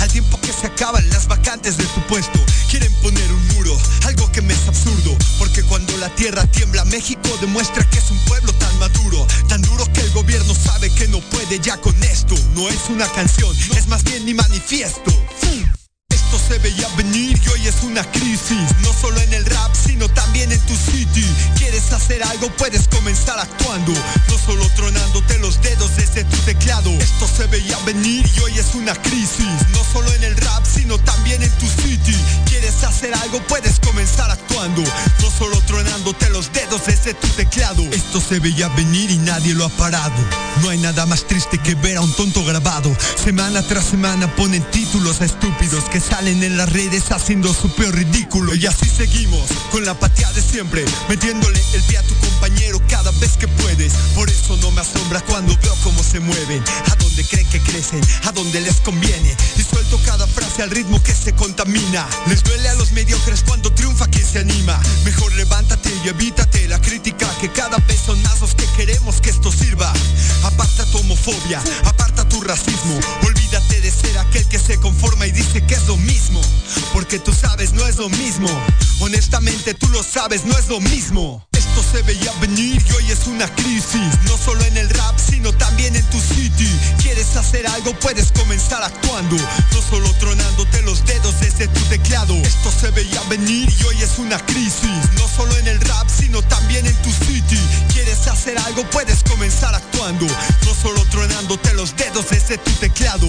al tiempo que se acaban las vacantes de tu puesto. Quieren poner un muro, algo que me es absurdo, porque cuando la tierra tiembla, México demuestra que es un pueblo tan maduro, tan duro que el gobierno sabe que no puede ya con esto. No es una canción, es más bien mi manifiesto. Se veía venir y hoy es una crisis, no solo en el rap, sino también en tu city. ¿Quieres hacer algo? Puedes comenzar actuando, no solo tronándote los dedos desde tu teclado. Esto se veía venir y hoy es una crisis, no solo en el rap, sino también en tu city. ¿Quieres hacer algo? Puedes comenzar actuando, no solo tronándote los dedos desde tu teclado. Esto se veía venir y nadie lo ha parado. No hay nada más triste que ver a un tonto grabado. Semana tras semana ponen títulos a estúpidos que salen en las redes haciendo su peor ridículo. Y así seguimos, con la apatía de siempre, metiéndole el pie a tu compañero cada vez que puedes. Por eso no me asombra cuando veo cómo se mueven, a donde creen que crecen, a donde les conviene. Y suelto cada frase al ritmo que se contamina. Les duele a los mediocres cuando triunfa quien se anima. Mejor levántate y evítate la crítica, que cada vez son más los que queremos que esto sirva. Aparta tu homofobia, aparta tu racismo. Olvídate de ser aquel que se conforma y dice que es lo mismo. Porque tú sabes, no es lo mismo. Honestamente, tú lo sabes, no es lo mismo. Esto se veía venir y hoy es una crisis. No solo en el rap, sino también en tu city. ¿Quieres hacer algo? Puedes comenzar actuando. No solo tronándote los dedos desde tu teclado. Esto se veía venir y hoy es una crisis. No solo en el rap, sino también en tu city. ¿Quieres hacer algo? Puedes comenzar actuando. No solo tronándote los dedos desde tu teclado.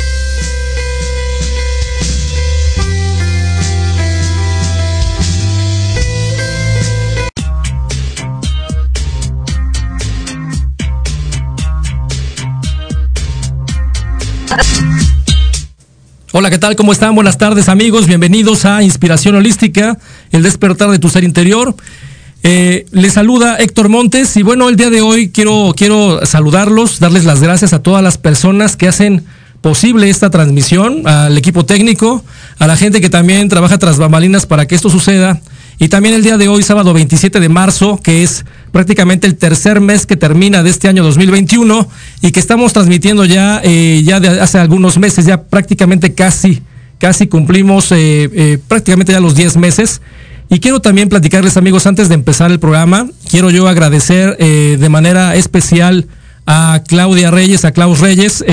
Hola, ¿qué tal? ¿Cómo están? Buenas tardes amigos, bienvenidos a Inspiración Holística, el despertar de tu ser interior. Eh, les saluda Héctor Montes y bueno, el día de hoy quiero, quiero saludarlos, darles las gracias a todas las personas que hacen posible esta transmisión, al equipo técnico, a la gente que también trabaja tras bambalinas para que esto suceda Y también el día de hoy, sábado 27 de marzo, que es prácticamente el tercer mes que termina de este año 2021 y que estamos transmitiendo ya, eh, ya de hace algunos meses, ya prácticamente casi, casi cumplimos eh, eh, prácticamente ya los 10 meses. Y quiero también platicarles amigos, antes de empezar el programa, quiero yo agradecer de manera especial a Claudia Reyes, a Klaus Reyes,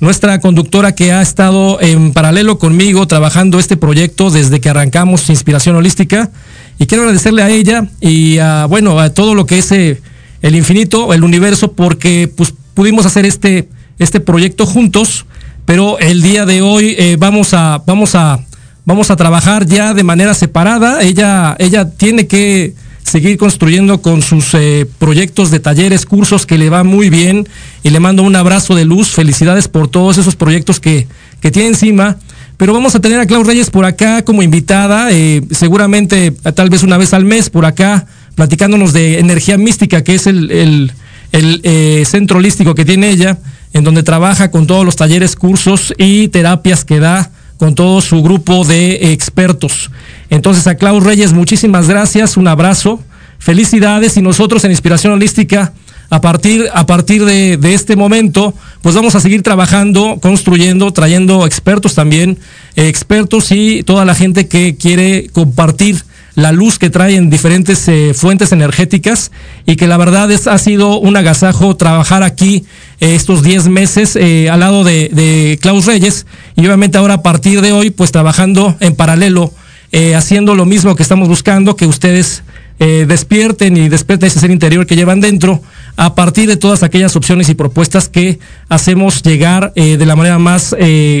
nuestra conductora que ha estado en paralelo conmigo trabajando este proyecto desde que arrancamos Inspiración Holística. Y quiero agradecerle a ella y a, bueno, a todo lo que es eh, el infinito, el universo, porque pues, pudimos hacer este, este proyecto juntos, pero el día de hoy eh, vamos, a, vamos, a, vamos a trabajar ya de manera separada. Ella, ella tiene que seguir construyendo con sus eh, proyectos de talleres, cursos que le va muy bien y le mando un abrazo de luz, felicidades por todos esos proyectos que, que tiene encima. Pero vamos a tener a Clau Reyes por acá como invitada, eh, seguramente tal vez una vez al mes por acá, platicándonos de energía mística, que es el, el, eh, centro holístico que tiene ella, en donde trabaja con todos los talleres, cursos y terapias que da con todo su grupo de expertos. Entonces a Klaus Reyes, muchísimas gracias, un abrazo, felicidades y nosotros en Inspiración Holística, a partir, a partir de, este momento, pues vamos a seguir trabajando, construyendo, trayendo expertos también, expertos y toda la gente que quiere compartir la luz que traen diferentes eh, fuentes energéticas y que la verdad es, ha sido un agasajo trabajar aquí eh, estos 10 meses eh, al lado de, de, Klaus Reyes y obviamente ahora a partir de hoy pues trabajando en paralelo, haciendo lo mismo que estamos buscando, que ustedes despierten y despierten ese ser interior que llevan dentro a partir de todas aquellas opciones y propuestas que hacemos llegar de la manera más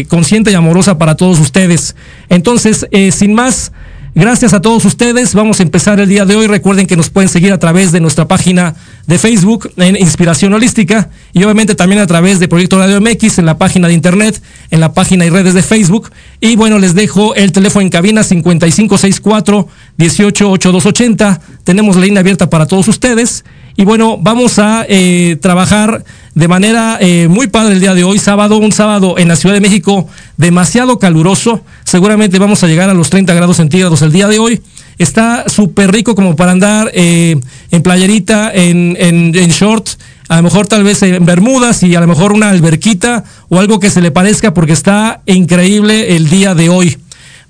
consciente y amorosa para todos ustedes. Entonces, sin más, Gracias a todos ustedes. Vamos a empezar el día de hoy. Recuerden que nos pueden seguir a través de nuestra página de Facebook en Inspiración Holística y obviamente también a través de Proyecto Radio MX en la página de internet, en la página y redes de Facebook. Y bueno, les dejo el teléfono en cabina 5564 188280. Tenemos la línea abierta para todos ustedes. Y bueno, vamos a eh, trabajar de manera eh, muy padre el día de hoy, sábado, un sábado en la Ciudad de México demasiado caluroso. Seguramente vamos a llegar a los 30 grados centígrados el día de hoy. Está súper rico como para andar eh, en playerita, en, en, short, a lo mejor tal vez en bermudas y a lo mejor una alberquita o algo que se le parezca porque está increíble el día de hoy.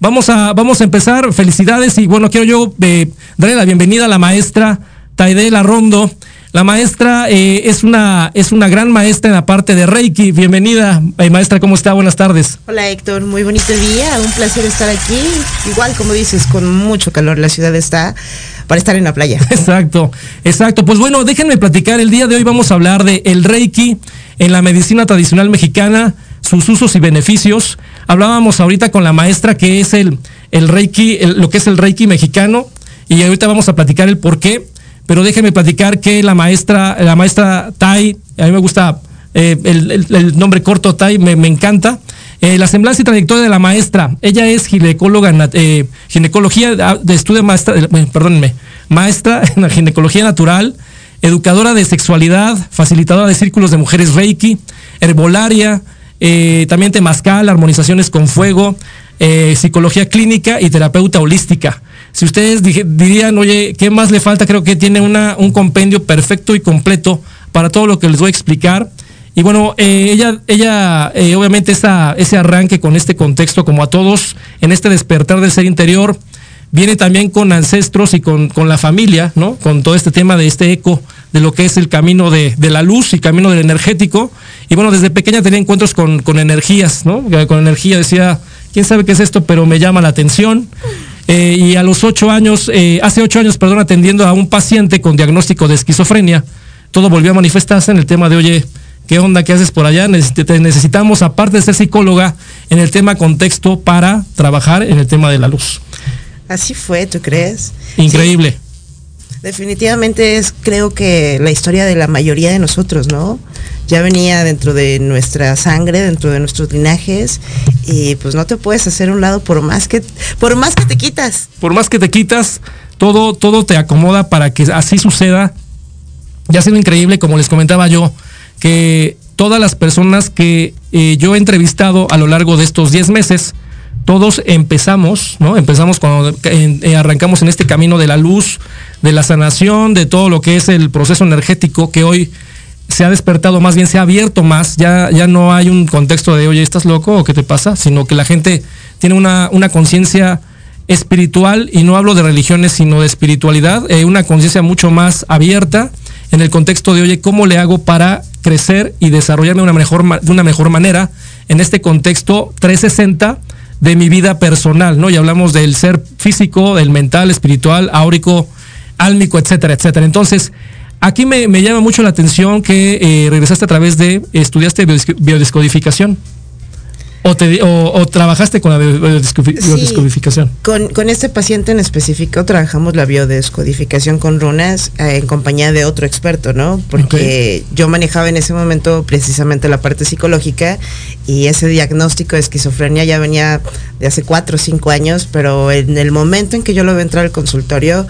Vamos a, vamos a empezar, felicidades y bueno, quiero yo darle la bienvenida a la maestra Taidela Rondo. La maestra eh, es, una, es una gran maestra en la parte de Reiki. Bienvenida, eh, maestra, ¿cómo está? Buenas tardes. Hola Héctor, muy bonito día, un placer estar aquí. Igual, como dices, con mucho calor, la ciudad está para estar en la playa. Exacto, exacto. Pues bueno, déjenme platicar. El día de hoy vamos a hablar de el Reiki en la medicina tradicional mexicana, sus usos y beneficios. Hablábamos ahorita con la maestra que es el, el Reiki, lo que es el Reiki mexicano, y ahorita vamos a platicar el por qué pero déjenme platicar que la maestra, la maestra Tai, a mí me gusta eh, el, nombre corto Tai, me, encanta. Eh, la semblanza y trayectoria de la maestra. Ella es ginecóloga, eh, ginecología ah, de estudio maestra, perdónenme, maestra en la ginecología natural, educadora de sexualidad, facilitadora de círculos de mujeres Reiki, herbolaria, también temazcal, armonizaciones con fuego, psicología clínica y terapeuta holística. Si ustedes dirían, oye, ¿qué más le falta? Creo que tiene una, un compendio perfecto y completo para todo lo que les voy a explicar. Y bueno, eh, ella, ella eh, obviamente esa, ese arranque con este contexto, como a todos, en este despertar del ser interior, viene también con ancestros y con, con la familia, ¿no? Con todo este tema de este eco de lo que es el camino de, de, la luz y camino del energético. Y bueno, desde pequeña tenía encuentros con, con energías, ¿no? Con energía decía, quién sabe qué es esto, pero me llama la atención. Eh, y a los ocho años, eh, hace ocho años, perdón, atendiendo a un paciente con diagnóstico de esquizofrenia, todo volvió a manifestarse en el tema de, oye, ¿qué onda? ¿Qué haces por allá? necesitamos, aparte de ser psicóloga, en el tema contexto para trabajar en el tema de la luz. Así fue, ¿tú crees? Increíble. Definitivamente es, creo que, la historia de la mayoría de nosotros, ¿no? Ya venía dentro de nuestra sangre, dentro de nuestros linajes y pues no te puedes hacer un lado por más que por más que te quitas. Por más que te quitas, todo todo te acomoda para que así suceda. Ya ha sido increíble, como les comentaba yo, que todas las personas que eh, yo he entrevistado a lo largo de estos 10 meses, todos empezamos, ¿no? Empezamos cuando eh, arrancamos en este camino de la luz, de la sanación, de todo lo que es el proceso energético que hoy se ha despertado, más bien se ha abierto más, ya, ya no hay un contexto de, oye, ¿estás loco o qué te pasa? Sino que la gente tiene una, una conciencia espiritual, y no hablo de religiones, sino de espiritualidad, eh, una conciencia mucho más abierta en el contexto de, oye, ¿cómo le hago para crecer y desarrollarme de una mejor, de una mejor manera en este contexto 360 de mi vida personal, ¿no? Y hablamos del ser físico, del mental, espiritual, áurico, álmico, etcétera, etcétera. Entonces, aquí me, llama mucho la atención que eh, regresaste a través de, estudiaste biodescodificación. O, trabajaste con la biodescodificación? con, este paciente en específico trabajamos la biodescodificación con runas eh, en compañía de otro experto, ¿no? Porque yo manejaba en ese momento precisamente la parte psicológica y ese diagnóstico de esquizofrenia ya venía de hace cuatro o cinco años, pero en el momento en que yo lo veo entrar al consultorio,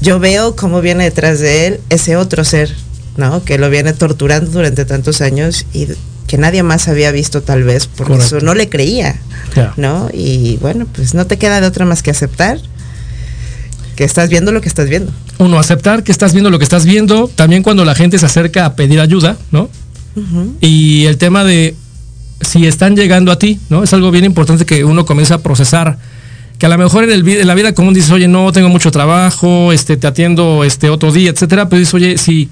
yo veo cómo viene detrás de él ese otro ser, ¿no? Que lo viene torturando durante tantos años y que nadie más había visto tal vez, por eso no le creía, ¿no? Y bueno, pues no te queda de otra más que aceptar que estás viendo lo que estás viendo. Uno, aceptar que estás viendo lo que estás viendo, también cuando la gente se acerca a pedir ayuda, ¿no? Y el tema de si están llegando a ti, ¿no? Es algo bien importante que uno comience a procesar que a lo mejor en, el, en, la vida común dices, oye, no, tengo mucho trabajo, este, te atiendo este otro día, etcétera, pero dices, oye, si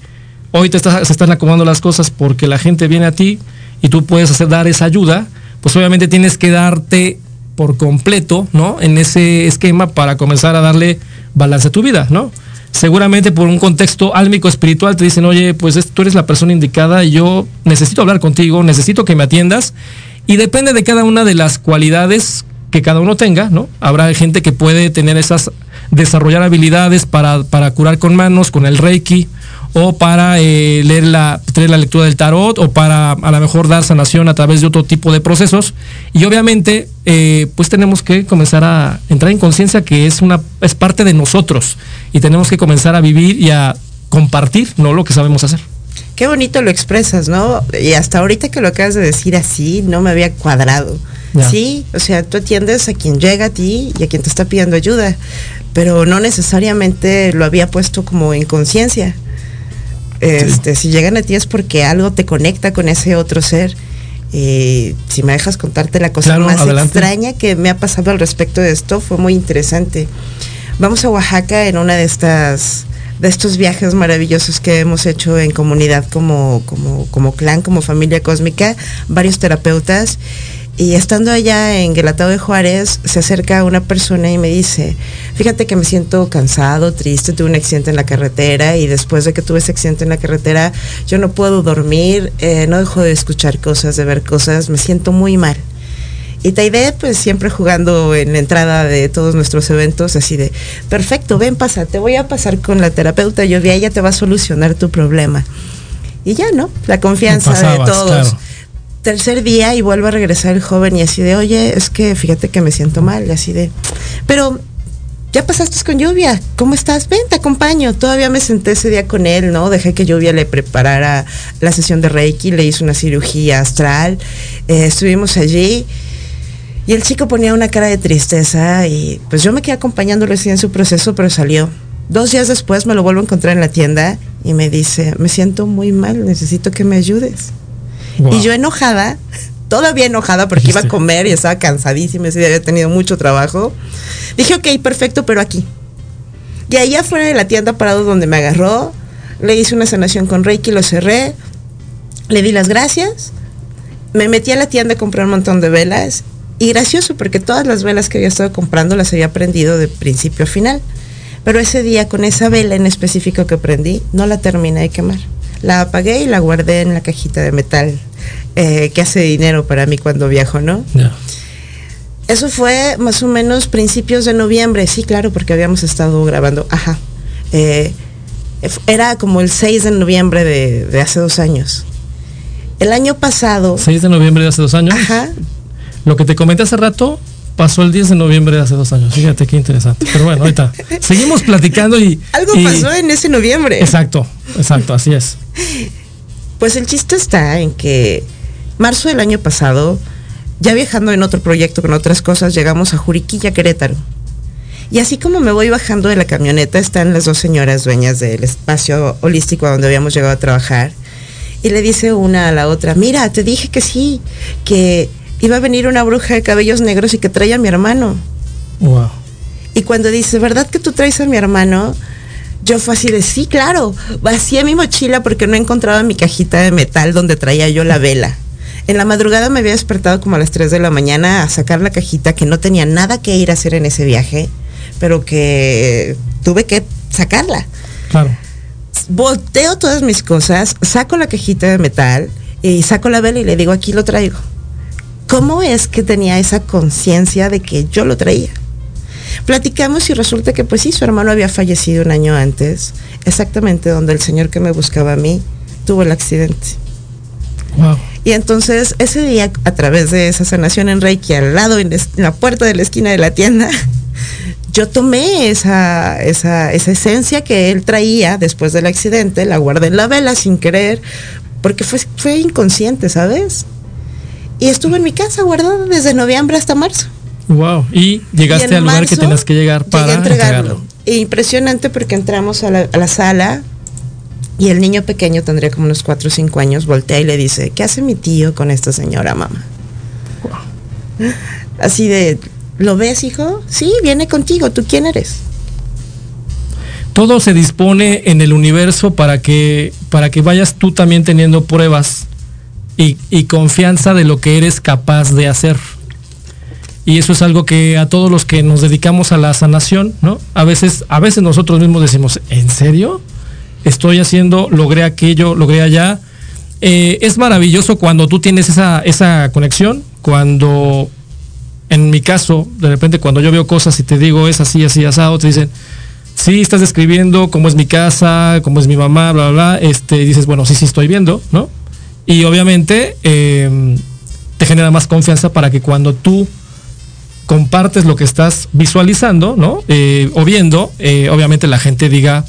hoy te estás, se están acomodando las cosas porque la gente viene a ti, y tú puedes hacer dar esa ayuda, pues obviamente tienes que darte por completo, ¿no? En ese esquema para comenzar a darle balance a tu vida, ¿no? Seguramente por un contexto álmico espiritual te dicen, oye, pues tú eres la persona indicada y yo necesito hablar contigo, necesito que me atiendas. Y depende de cada una de las cualidades que cada uno tenga, ¿no? Habrá gente que puede tener esas, desarrollar habilidades para, para curar con manos, con el Reiki, o para eh, leer la, tener la lectura del tarot o para a lo mejor dar sanación a través de otro tipo de procesos. Y obviamente, eh, pues tenemos que comenzar a entrar en conciencia que es, una, es parte de nosotros y tenemos que comenzar a vivir y a compartir ¿no? lo que sabemos hacer. Qué bonito lo expresas, ¿no? Y hasta ahorita que lo acabas de decir así, no me había cuadrado. Sí, o sea, tú atiendes a quien llega a ti y a quien te está pidiendo ayuda, pero no necesariamente lo había puesto como en conciencia. Este, Si llegan a ti es porque algo te conecta con ese otro ser. Y si me dejas contarte la cosa más extraña que me ha pasado al respecto de esto, fue muy interesante. Vamos a Oaxaca en una de estas de estos viajes maravillosos que hemos hecho en comunidad como, como, como clan, como familia cósmica, varios terapeutas y estando allá en Guelatao de Juárez, se acerca una persona y me dice, fíjate que me siento cansado, triste, tuve un accidente en la carretera y después de que tuve ese accidente en la carretera, yo no puedo dormir, eh, no dejo de escuchar cosas, de ver cosas, me siento muy mal. Y Taide, pues siempre jugando en la entrada de todos nuestros eventos, así de, perfecto, ven, pasa, te voy a pasar con la terapeuta, yo vi, ella te va a solucionar tu problema. Y ya, ¿no? La confianza de todos tercer día y vuelvo a regresar el joven y así de, oye, es que fíjate que me siento mal, así de, pero ya pasaste con lluvia, ¿cómo estás? Ven, te acompaño. Todavía me senté ese día con él, ¿no? Dejé que lluvia le preparara la sesión de Reiki, le hizo una cirugía astral, eh, estuvimos allí. Y el chico ponía una cara de tristeza y pues yo me quedé acompañándolo así en su proceso, pero salió. Dos días después me lo vuelvo a encontrar en la tienda y me dice, me siento muy mal, necesito que me ayudes. Y yo enojada, todavía enojada porque iba a comer y estaba cansadísima, ese día había tenido mucho trabajo. Dije, ok, perfecto, pero aquí. Y ahí afuera de la tienda parado donde me agarró, le hice una sanación con Reiki, lo cerré, le di las gracias, me metí a la tienda a comprar un montón de velas y gracioso porque todas las velas que había estado comprando las había prendido de principio a final. Pero ese día con esa vela en específico que prendí, no la terminé de quemar. La apagué y la guardé en la cajita de metal eh, que hace dinero para mí cuando viajo, ¿no? Eso fue más o menos principios de noviembre, sí, claro, porque habíamos estado grabando, ajá. Eh, era como el 6 de noviembre de, hace dos años. El año pasado... 6 de noviembre de hace dos años. Ajá. Lo que te comenté hace rato pasó el 10 de noviembre de hace dos años. Fíjate qué interesante. Pero bueno, ahorita seguimos platicando y... Algo pasó en ese noviembre. Exacto, exacto, así es. Pues el chiste está en que marzo del año pasado ya viajando en otro proyecto con otras cosas, llegamos a Juriquilla, Querétaro. Y así como me voy bajando de la camioneta, están las dos señoras dueñas del espacio holístico a donde habíamos llegado a trabajar. Y le dice una a la otra, mira, te dije que sí, que iba a venir una bruja de cabellos negros y que traía a mi hermano. Wow. Y cuando dice, ¿verdad que tú traes a mi hermano? Yo fue así de, sí, claro. Vacié mi mochila porque no encontraba mi cajita de metal donde traía yo la vela. En la madrugada me había despertado como a las 3 de la mañana a sacar la cajita que no tenía nada que ir a hacer en ese viaje, pero que tuve que sacarla. Claro. Volteo todas mis cosas, saco la cajita de metal y saco la vela y le digo, aquí lo traigo. ¿Cómo es que tenía esa conciencia de que yo lo traía? Platicamos y resulta que pues sí, su hermano había fallecido un año antes, exactamente donde el señor que me buscaba a mí tuvo el accidente. Wow. Y entonces ese día, a través de esa sanación en Reiki, al lado, en, la puerta de la esquina de la tienda, yo tomé esa, esa, esa esencia que él traía después del accidente, la guardé en la vela sin querer, porque fue, fue inconsciente, ¿sabes? Y estuvo en mi casa guardada desde noviembre hasta marzo. Wow. Y llegaste Y al lugar que tenías que llegar para entregarlo. entregarlo. E impresionante porque entramos a la, a la sala y el niño pequeño tendría como unos 4 o 5 años, voltea y le dice, ¿qué hace mi tío con esta señora, mamá? Así de, ¿lo ves, hijo? Sí, viene contigo, ¿tú quién eres? Todo se dispone en el universo para que, para que vayas tú también teniendo pruebas y, y confianza de lo que eres capaz de hacer. Y eso es algo que a todos los que nos dedicamos a la sanación, ¿no? A veces, a veces nosotros mismos decimos, ¿en serio? Estoy haciendo, logré aquello, logré allá. Eh, es maravilloso cuando tú tienes esa, esa conexión, cuando, en mi caso, de repente cuando yo veo cosas y te digo es así, así, asado, te dicen, sí, estás describiendo cómo es mi casa, cómo es mi mamá, bla, bla, bla, este, y dices, bueno, sí, sí estoy viendo, ¿no? Y obviamente eh, te genera más confianza para que cuando tú compartes lo que estás visualizando, ¿no? Eh, o viendo, eh, obviamente la gente diga,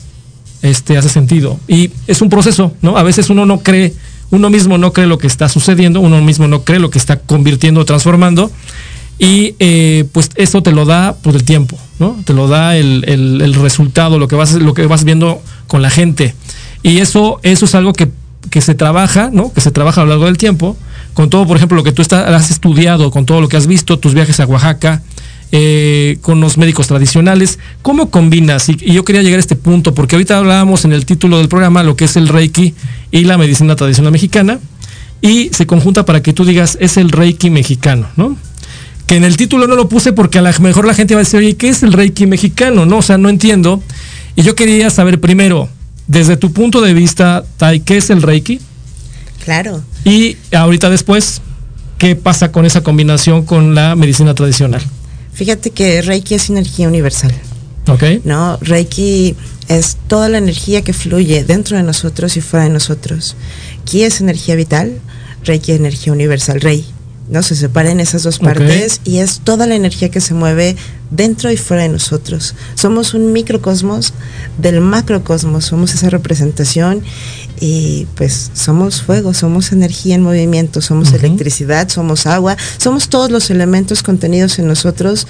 este, hace sentido. Y es un proceso, ¿no? A veces uno no cree, uno mismo no cree lo que está sucediendo, uno mismo no cree lo que está convirtiendo, transformando. Y eh, pues eso te lo da por el tiempo, ¿no? Te lo da el, el- el resultado, lo que vas, lo que vas viendo con la gente. Y eso, eso es algo que, que se trabaja, ¿no? Que se trabaja a lo largo del tiempo. Con todo, por ejemplo, lo que tú estás, has estudiado, con todo lo que has visto, tus viajes a Oaxaca, eh, con los médicos tradicionales. ¿Cómo combinas? Y, y yo quería llegar a este punto, porque ahorita hablábamos en el título del programa lo que es el Reiki y la medicina tradicional mexicana, y se conjunta para que tú digas, es el Reiki mexicano, ¿no? Que en el título no lo puse porque a lo mejor la gente va a decir, oye, ¿qué es el Reiki mexicano? No, o sea, no entiendo. Y yo quería saber primero, desde tu punto de vista, Tai, ¿qué es el Reiki? Claro. Y ahorita después, ¿qué pasa con esa combinación con la medicina tradicional? Fíjate que Reiki es energía universal. ¿Ok? ¿no? Reiki es toda la energía que fluye dentro de nosotros y fuera de nosotros. Ki es energía vital, Reiki es energía universal, Rei. ¿No? Se separa en esas dos partes y es toda la energía que se mueve dentro y fuera de nosotros. Somos un microcosmos del macrocosmos, somos esa representación y pues somos fuego, somos energía en movimiento, somos electricidad, somos agua, somos todos los elementos contenidos en nosotros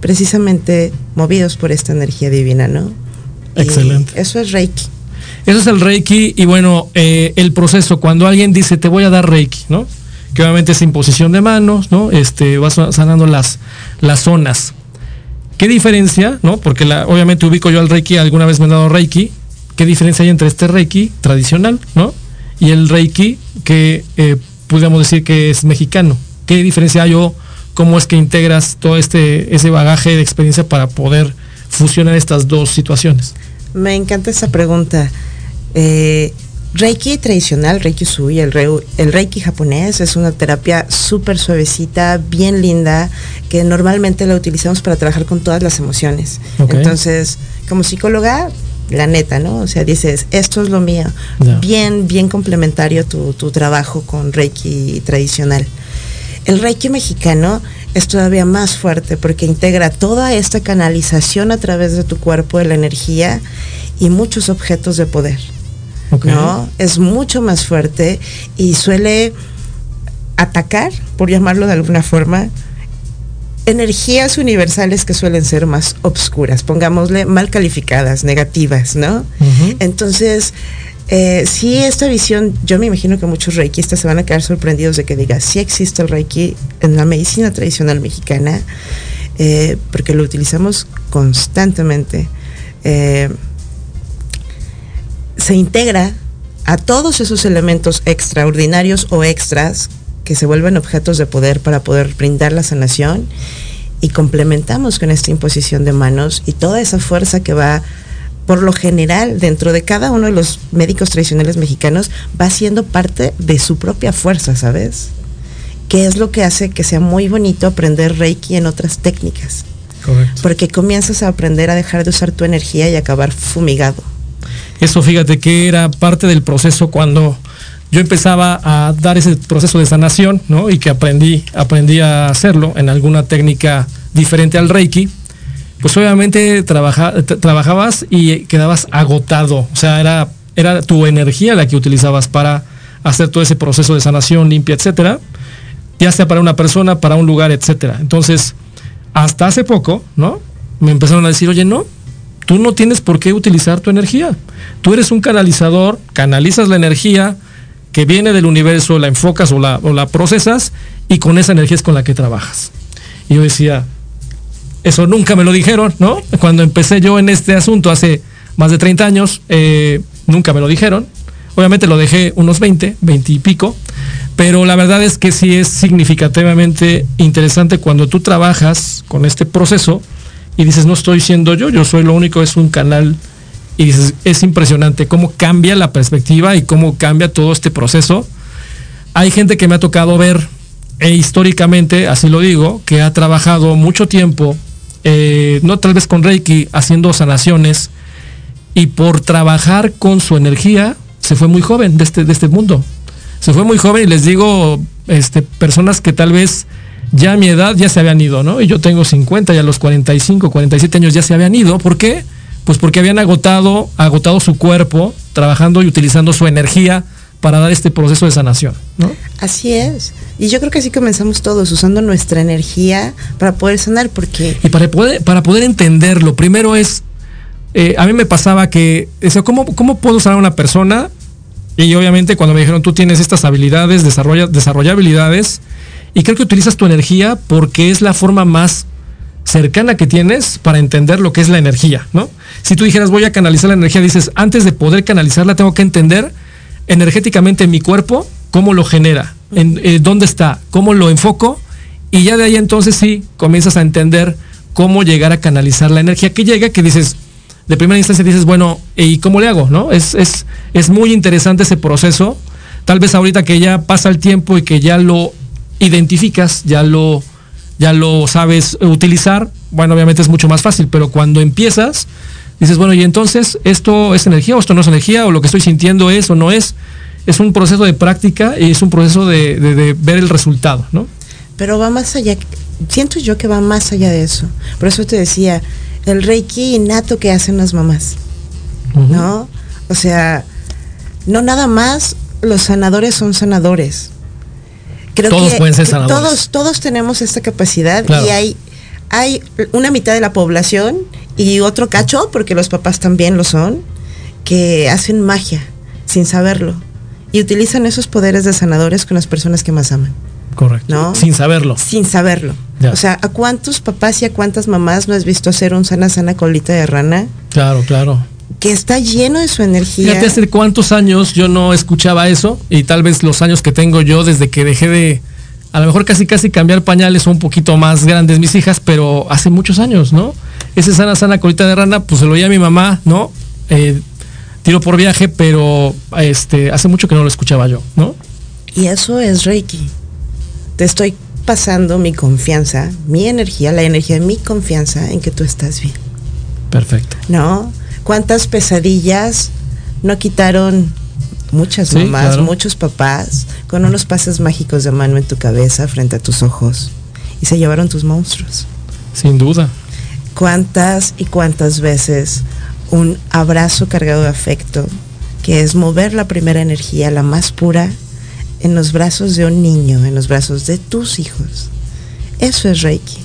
precisamente movidos por esta energía divina, ¿no? Y Excelente. eso es Reiki. Eso es el Reiki y bueno, eh, el proceso, cuando alguien dice te voy a dar Reiki, ¿no? Que obviamente es imposición de manos, ¿no? Este, vas sanando las, las zonas. ¿Qué diferencia, no? Porque obviamente ubico yo al Reiki, alguna vez me han dado Reiki. ¿Qué diferencia hay entre este Reiki tradicional, ¿no? Y el Reiki que eh, pudiéramos decir que es mexicano. ¿Qué diferencia hay o cómo es que integras todo este, ese bagaje de experiencia para poder fusionar estas dos situaciones? Me encanta esa pregunta. Eh, Reiki tradicional, Reiki Sui, el, el Reiki japonés es una terapia súper suavecita, bien linda, que normalmente la utilizamos para trabajar con todas las emociones. Entonces, como psicóloga, la neta, ¿no? O sea, dices, esto es lo mío. Bien, bien complementario tu, tu trabajo con Reiki tradicional. El Reiki mexicano es todavía más fuerte porque integra toda esta canalización a través de tu cuerpo de la energía y muchos objetos de poder. ¿No? Es mucho más fuerte y suele atacar, por llamarlo de alguna forma, energías universales que suelen ser más obscuras, pongámosle mal calificadas, negativas, ¿no? Entonces, eh, sí, esta visión, yo me imagino que muchos reikistas se van a quedar sorprendidos de que diga, sí existe el reiki en la medicina tradicional mexicana, eh, porque lo utilizamos constantemente. Eh, se integra a todos esos elementos extraordinarios o extras que se vuelven objetos de poder para poder brindar la sanación y complementamos con esta imposición de manos y toda esa fuerza que va por lo general dentro de cada uno de los médicos tradicionales mexicanos va siendo parte de su propia fuerza, ¿sabes? Que es lo que hace que sea muy bonito aprender Reiki en otras técnicas. Correcto. Porque comienzas a aprender a dejar de usar tu energía y acabar fumigado. Eso fíjate que era parte del proceso cuando yo empezaba a dar ese proceso de sanación, ¿no? Y que aprendí, aprendí a hacerlo en alguna técnica diferente al Reiki. Pues obviamente trabajabas y quedabas agotado. O sea, era, era tu energía la que utilizabas para hacer todo ese proceso de sanación limpia, etcétera. Ya sea para una persona, para un lugar, etcétera. Entonces, hasta hace poco, ¿no? Me empezaron a decir, oye, no, tú no tienes por qué utilizar tu energía. Tú eres un canalizador, canalizas la energía, que viene del universo, la enfocas o la, procesas y con esa energía es con la que trabajas. Y yo decía, eso nunca me lo dijeron, ¿no? Cuando empecé yo en este asunto hace más de 30 años, eh, nunca me lo dijeron. Obviamente lo dejé unos 20, 20 y pico, pero la verdad es que sí es significativamente interesante cuando tú trabajas con este proceso y dices, no estoy siendo yo, yo soy lo único, es un canal y dices, es impresionante cómo cambia la perspectiva y cómo cambia todo este proceso. Hay gente que me ha tocado ver, e históricamente, así lo digo, que ha trabajado mucho tiempo, eh, no tal vez con Reiki, haciendo sanaciones, y por trabajar con su energía, se fue muy joven de este, de este mundo. Se fue muy joven y les digo, este, personas que tal vez ya a mi edad ya se habían ido, ¿no? Y yo tengo 50 y a los 45, 47 años ya se habían ido. ¿Por qué? Pues porque habían agotado, agotado su cuerpo, trabajando y utilizando su energía para dar este proceso de sanación, ¿no? Así es. Y yo creo que así comenzamos todos, usando nuestra energía para poder sanar, porque... Y para poder, para poder entenderlo, primero es, eh, a mí me pasaba que, ¿cómo, ¿cómo puedo sanar a una persona? Y obviamente cuando me dijeron, tú tienes estas habilidades, desarrolla, desarrolla habilidades, y creo que utilizas tu energía porque es la forma más cercana que tienes para entender lo que es la energía, ¿no? Si tú dijeras voy a canalizar la energía, dices, antes de poder canalizarla tengo que entender energéticamente mi cuerpo cómo lo genera, en, eh, dónde está, cómo lo enfoco y ya de ahí entonces sí comienzas a entender cómo llegar a canalizar la energía que llega, que dices, de primera instancia dices, bueno, ¿y cómo le hago? ¿No? Es, es, es muy interesante ese proceso. Tal vez ahorita que ya pasa el tiempo y que ya lo identificas, ya lo ya lo sabes utilizar, bueno, obviamente es mucho más fácil, pero cuando empiezas, dices, bueno, y entonces, ¿esto es energía o esto no es energía? ¿O lo que estoy sintiendo es o no es? Es un proceso de práctica y es un proceso de, ver el resultado, ¿no? Pero va más allá, siento yo que va más allá de eso. Por eso te decía, el reiki innato que hacen las mamás, ¿no? O sea, no nada más los sanadores son sanadores todos pueden ser sanadores. Todos, todos tenemos esta capacidad y hay, hay una mitad de la población y otro cacho, porque los papás también lo son, que hacen magia sin saberlo y utilizan esos poderes de sanadores con las personas que más aman. Correcto. ¿no? Sin saberlo. Sin saberlo. O sea, ¿a cuántos papás y a cuántas mamás no has visto hacer un sana sana colita de rana? Claro, claro que está lleno de su energía. Fíjate, hace cuántos años yo no escuchaba eso y tal vez los años que tengo yo desde que dejé de, a lo mejor casi casi cambiar pañales son un poquito más grandes mis hijas, pero hace muchos años, ¿no? Ese sana sana colita de rana, pues se lo oía a mi mamá, ¿no? Eh, tiro por viaje, pero este, hace mucho que no lo escuchaba yo, ¿no? Y eso es Reiki. Te estoy pasando mi confianza, mi energía, la energía de mi confianza en que tú estás bien. Perfecto. ¿No? ¿Cuántas pesadillas no quitaron muchas mamás, muchos papás, con unos pases mágicos de mano en tu cabeza frente a tus ojos y se llevaron tus monstruos? Sin duda. ¿Cuántas y cuántas veces un abrazo cargado de afecto, que es mover la primera energía, la más pura, en los brazos de un niño, en los brazos de tus hijos. Eso es Reiki.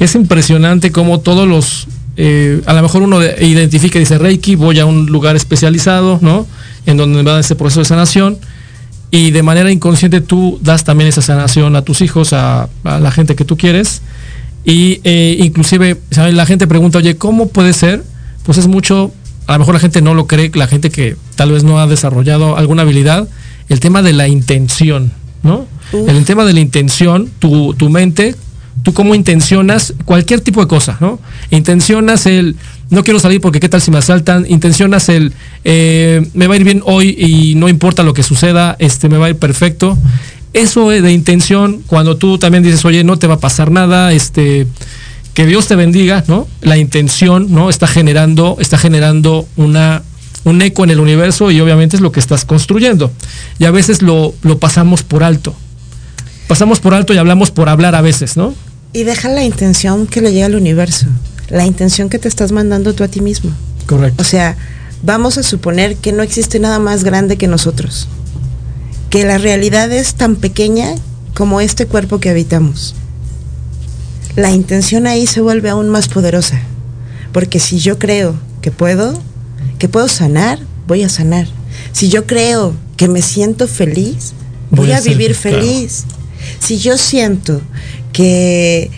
Es impresionante cómo todos los, eh, a lo mejor uno identifica y dice Reiki, voy a un lugar especializado, ¿no? En donde va ese proceso de sanación y de manera inconsciente tú das también esa sanación a tus hijos, a, la gente que tú quieres. Y eh, inclusive la gente pregunta, oye, ¿cómo puede ser? Pues es mucho, a lo mejor la gente no lo cree, la gente que tal vez no ha desarrollado alguna habilidad, el tema de la intención, ¿no? El tema de la intención, tu, tu mente, tú cómo intencionas cualquier tipo de cosa, ¿no? Intencionas el, no quiero salir porque qué tal si me asaltan, intencionas el, eh, me va a ir bien hoy y no importa lo que suceda, este, me va a ir perfecto. Eso de intención, cuando tú también dices, oye, no te va a pasar nada, este, que Dios te bendiga, ¿no? La intención, ¿no? Está generando, está generando una un eco en el universo y obviamente es lo que estás construyendo. Y a veces lo, lo pasamos por alto. Pasamos por alto y hablamos por hablar a veces, ¿no? Y deja la intención que le llega al universo, la intención que te estás mandando tú a ti mismo. Correcto. O sea, vamos a suponer que no existe nada más grande que nosotros, que la realidad es tan pequeña como este cuerpo que habitamos. La intención ahí se vuelve aún más poderosa, porque si yo creo que puedo, que puedo sanar, voy a sanar. Si yo creo que me siento feliz, voy, a, vivir feliz. Si yo siento que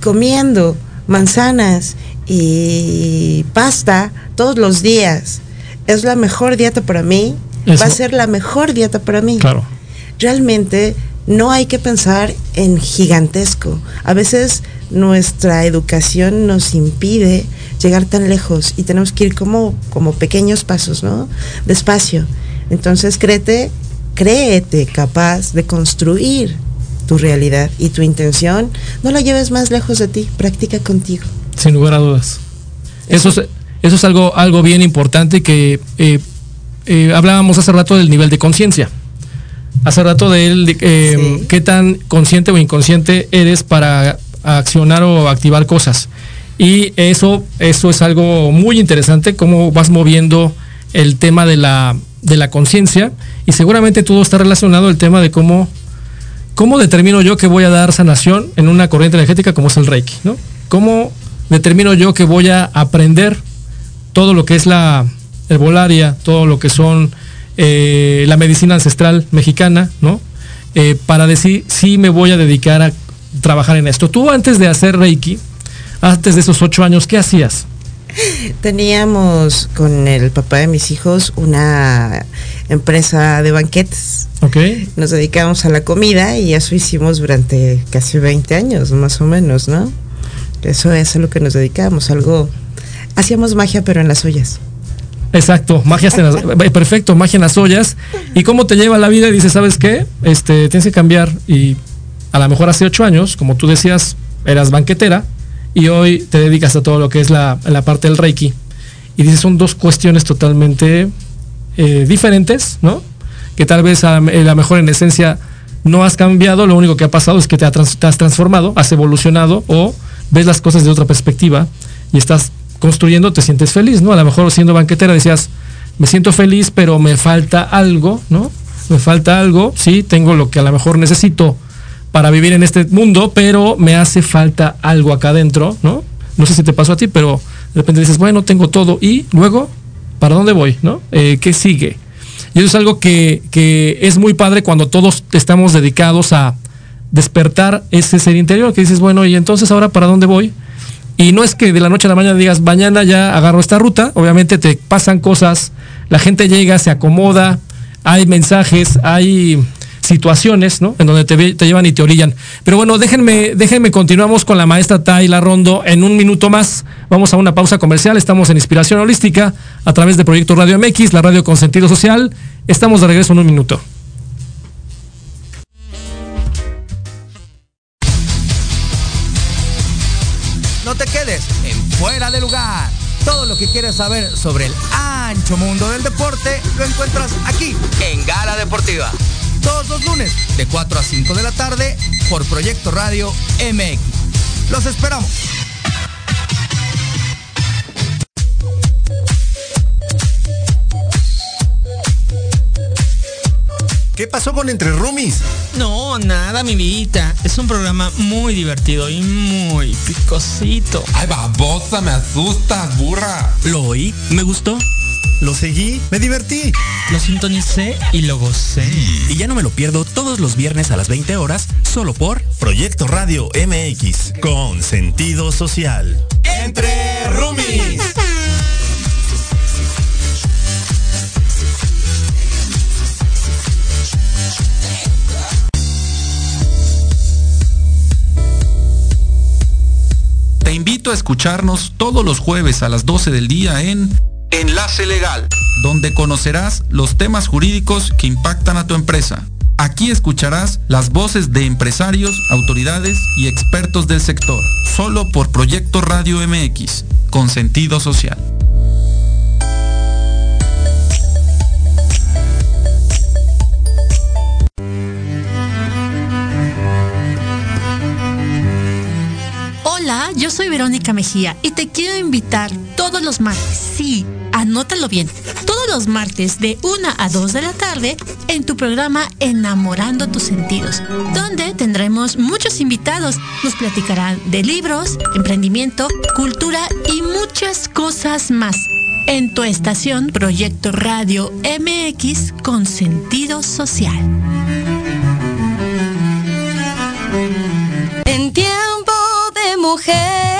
comiendo manzanas y pasta todos los días es la mejor dieta para mí, va a ser la mejor dieta para mí. Claro. Realmente no hay que pensar en gigantesco. A veces nuestra educación nos impide llegar tan lejos y tenemos que ir como, como pequeños pasos, ¿no? Despacio. Entonces créete, créete capaz de construir tu realidad y tu intención. No la lleves más lejos de ti, practica contigo. Sin lugar a dudas. Eso, es, eso es algo, algo bien importante que eh, eh, hablábamos hace rato del nivel de conciencia. Hace rato de él, eh, qué tan consciente o inconsciente eres para accionar o activar cosas. Y eso, eso es algo muy interesante, cómo vas moviendo el tema de la, de la conciencia y seguramente todo está relacionado el tema de cómo, cómo determino yo que voy a dar sanación en una corriente energética como es el Reiki, ¿no? ¿Cómo determino yo que voy a aprender todo lo que es la herbolaria, todo lo que son eh, la medicina ancestral mexicana, ¿no? Eh, para decir si me voy a dedicar a trabajar en esto. Tú antes de hacer Reiki, antes de esos ocho años, ¿qué hacías? Teníamos con el papá de mis hijos una empresa de banquetes. Ok. Nos dedicamos a la comida y eso hicimos durante casi 20 años, más o menos, ¿no? Eso es a lo que nos dedicamos, algo... Hacíamos magia pero en las ollas. Exacto, magia en las, eh, perfecto, magia en las ollas. ¿Y cómo te lleva la vida? Y dices, ¿sabes qué? Este, tienes que cambiar. Y a lo mejor hace ocho años, como tú decías, eras banquetera, y hoy te dedicas a todo lo que es la, parte del Reiki. Y dices, son dos cuestiones totalmente eh, diferentes, ¿no? Que tal vez a, la mejor en esencia no has cambiado, lo único que ha pasado es que te, has transformado, has evolucionado o ves las cosas de otra perspectiva y estás construyendo, te sientes feliz, ¿no? A lo mejor siendo banquetera decías, me siento feliz, pero me falta algo, ¿no? Me falta algo, sí, tengo lo que a lo mejor necesito para vivir en este mundo, pero me hace falta algo acá adentro, ¿no? No sé si te pasó a ti, pero de repente dices, bueno, tengo todo y luego, ¿para dónde voy? ¿No? Eh, ¿Qué sigue? Y eso es algo que, que es muy padre cuando todos estamos dedicados a despertar ese ser interior, que dices, bueno, y entonces ahora para dónde voy? Y no es que de la noche a la mañana digas, mañana ya agarro esta ruta, obviamente te pasan cosas, la gente llega, se acomoda, hay mensajes, hay situaciones, ¿no? En donde te, te, llevan y te orillan. Pero bueno, déjenme, déjenme, continuamos con la maestra Tayla Rondo en un minuto más. Vamos a una pausa comercial. Estamos en Inspiración Holística a través de Proyecto Radio MX, la radio con sentido social. Estamos de regreso en un minuto. No te quedes en fuera de lugar. Todo lo que quieres saber sobre el ancho mundo del deporte lo encuentras aquí en Gala Deportiva todos los lunes de 4 a 5 de la tarde por Proyecto Radio MX. Los esperamos. ¿Qué pasó con Entre Rumis? No, nada, mi vida. Es un programa muy divertido y muy picosito. Ay, babosa, me asustas, burra. Lo oí, me gustó. Lo seguí, me divertí. Lo sintonicé y lo gocé. Y ya no me lo pierdo todos los viernes a las 20 horas, solo por Proyecto Radio MX, con sentido social. Entre Rumis. Te invito a escucharnos todos los jueves a las 12 del día en Enlace Legal, donde conocerás los temas jurídicos que impactan a tu empresa. Aquí escucharás las voces de empresarios, autoridades y expertos del sector, solo por Proyecto Radio MX, con sentido social. Hola, yo soy Verónica Mejía y te quiero invitar todos los martes, sí, anótalo bien, todos los martes de 1 a 2 de la tarde en tu programa Enamorando tus sentidos, donde tendremos muchos invitados. Nos platicarán de libros, emprendimiento, cultura y muchas cosas más. En tu estación Proyecto Radio MX con sentido social. En tiempo de mujer.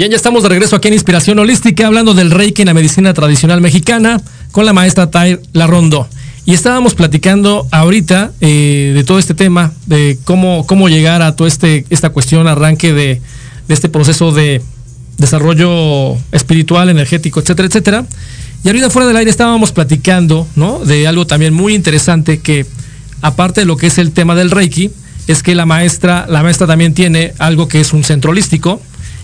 Bien, ya estamos de regreso aquí en Inspiración Holística, hablando del Reiki en la medicina tradicional mexicana, con la maestra Tai Larrondo. Y estábamos platicando ahorita eh, de todo este tema, de cómo, cómo llegar a toda este, esta cuestión, arranque de, de este proceso de desarrollo espiritual, energético, etcétera, etcétera. Y ahorita fuera del aire estábamos platicando, ¿no? De algo también muy interesante que, aparte de lo que es el tema del Reiki, es que la maestra, la maestra también tiene algo que es un centro holístico,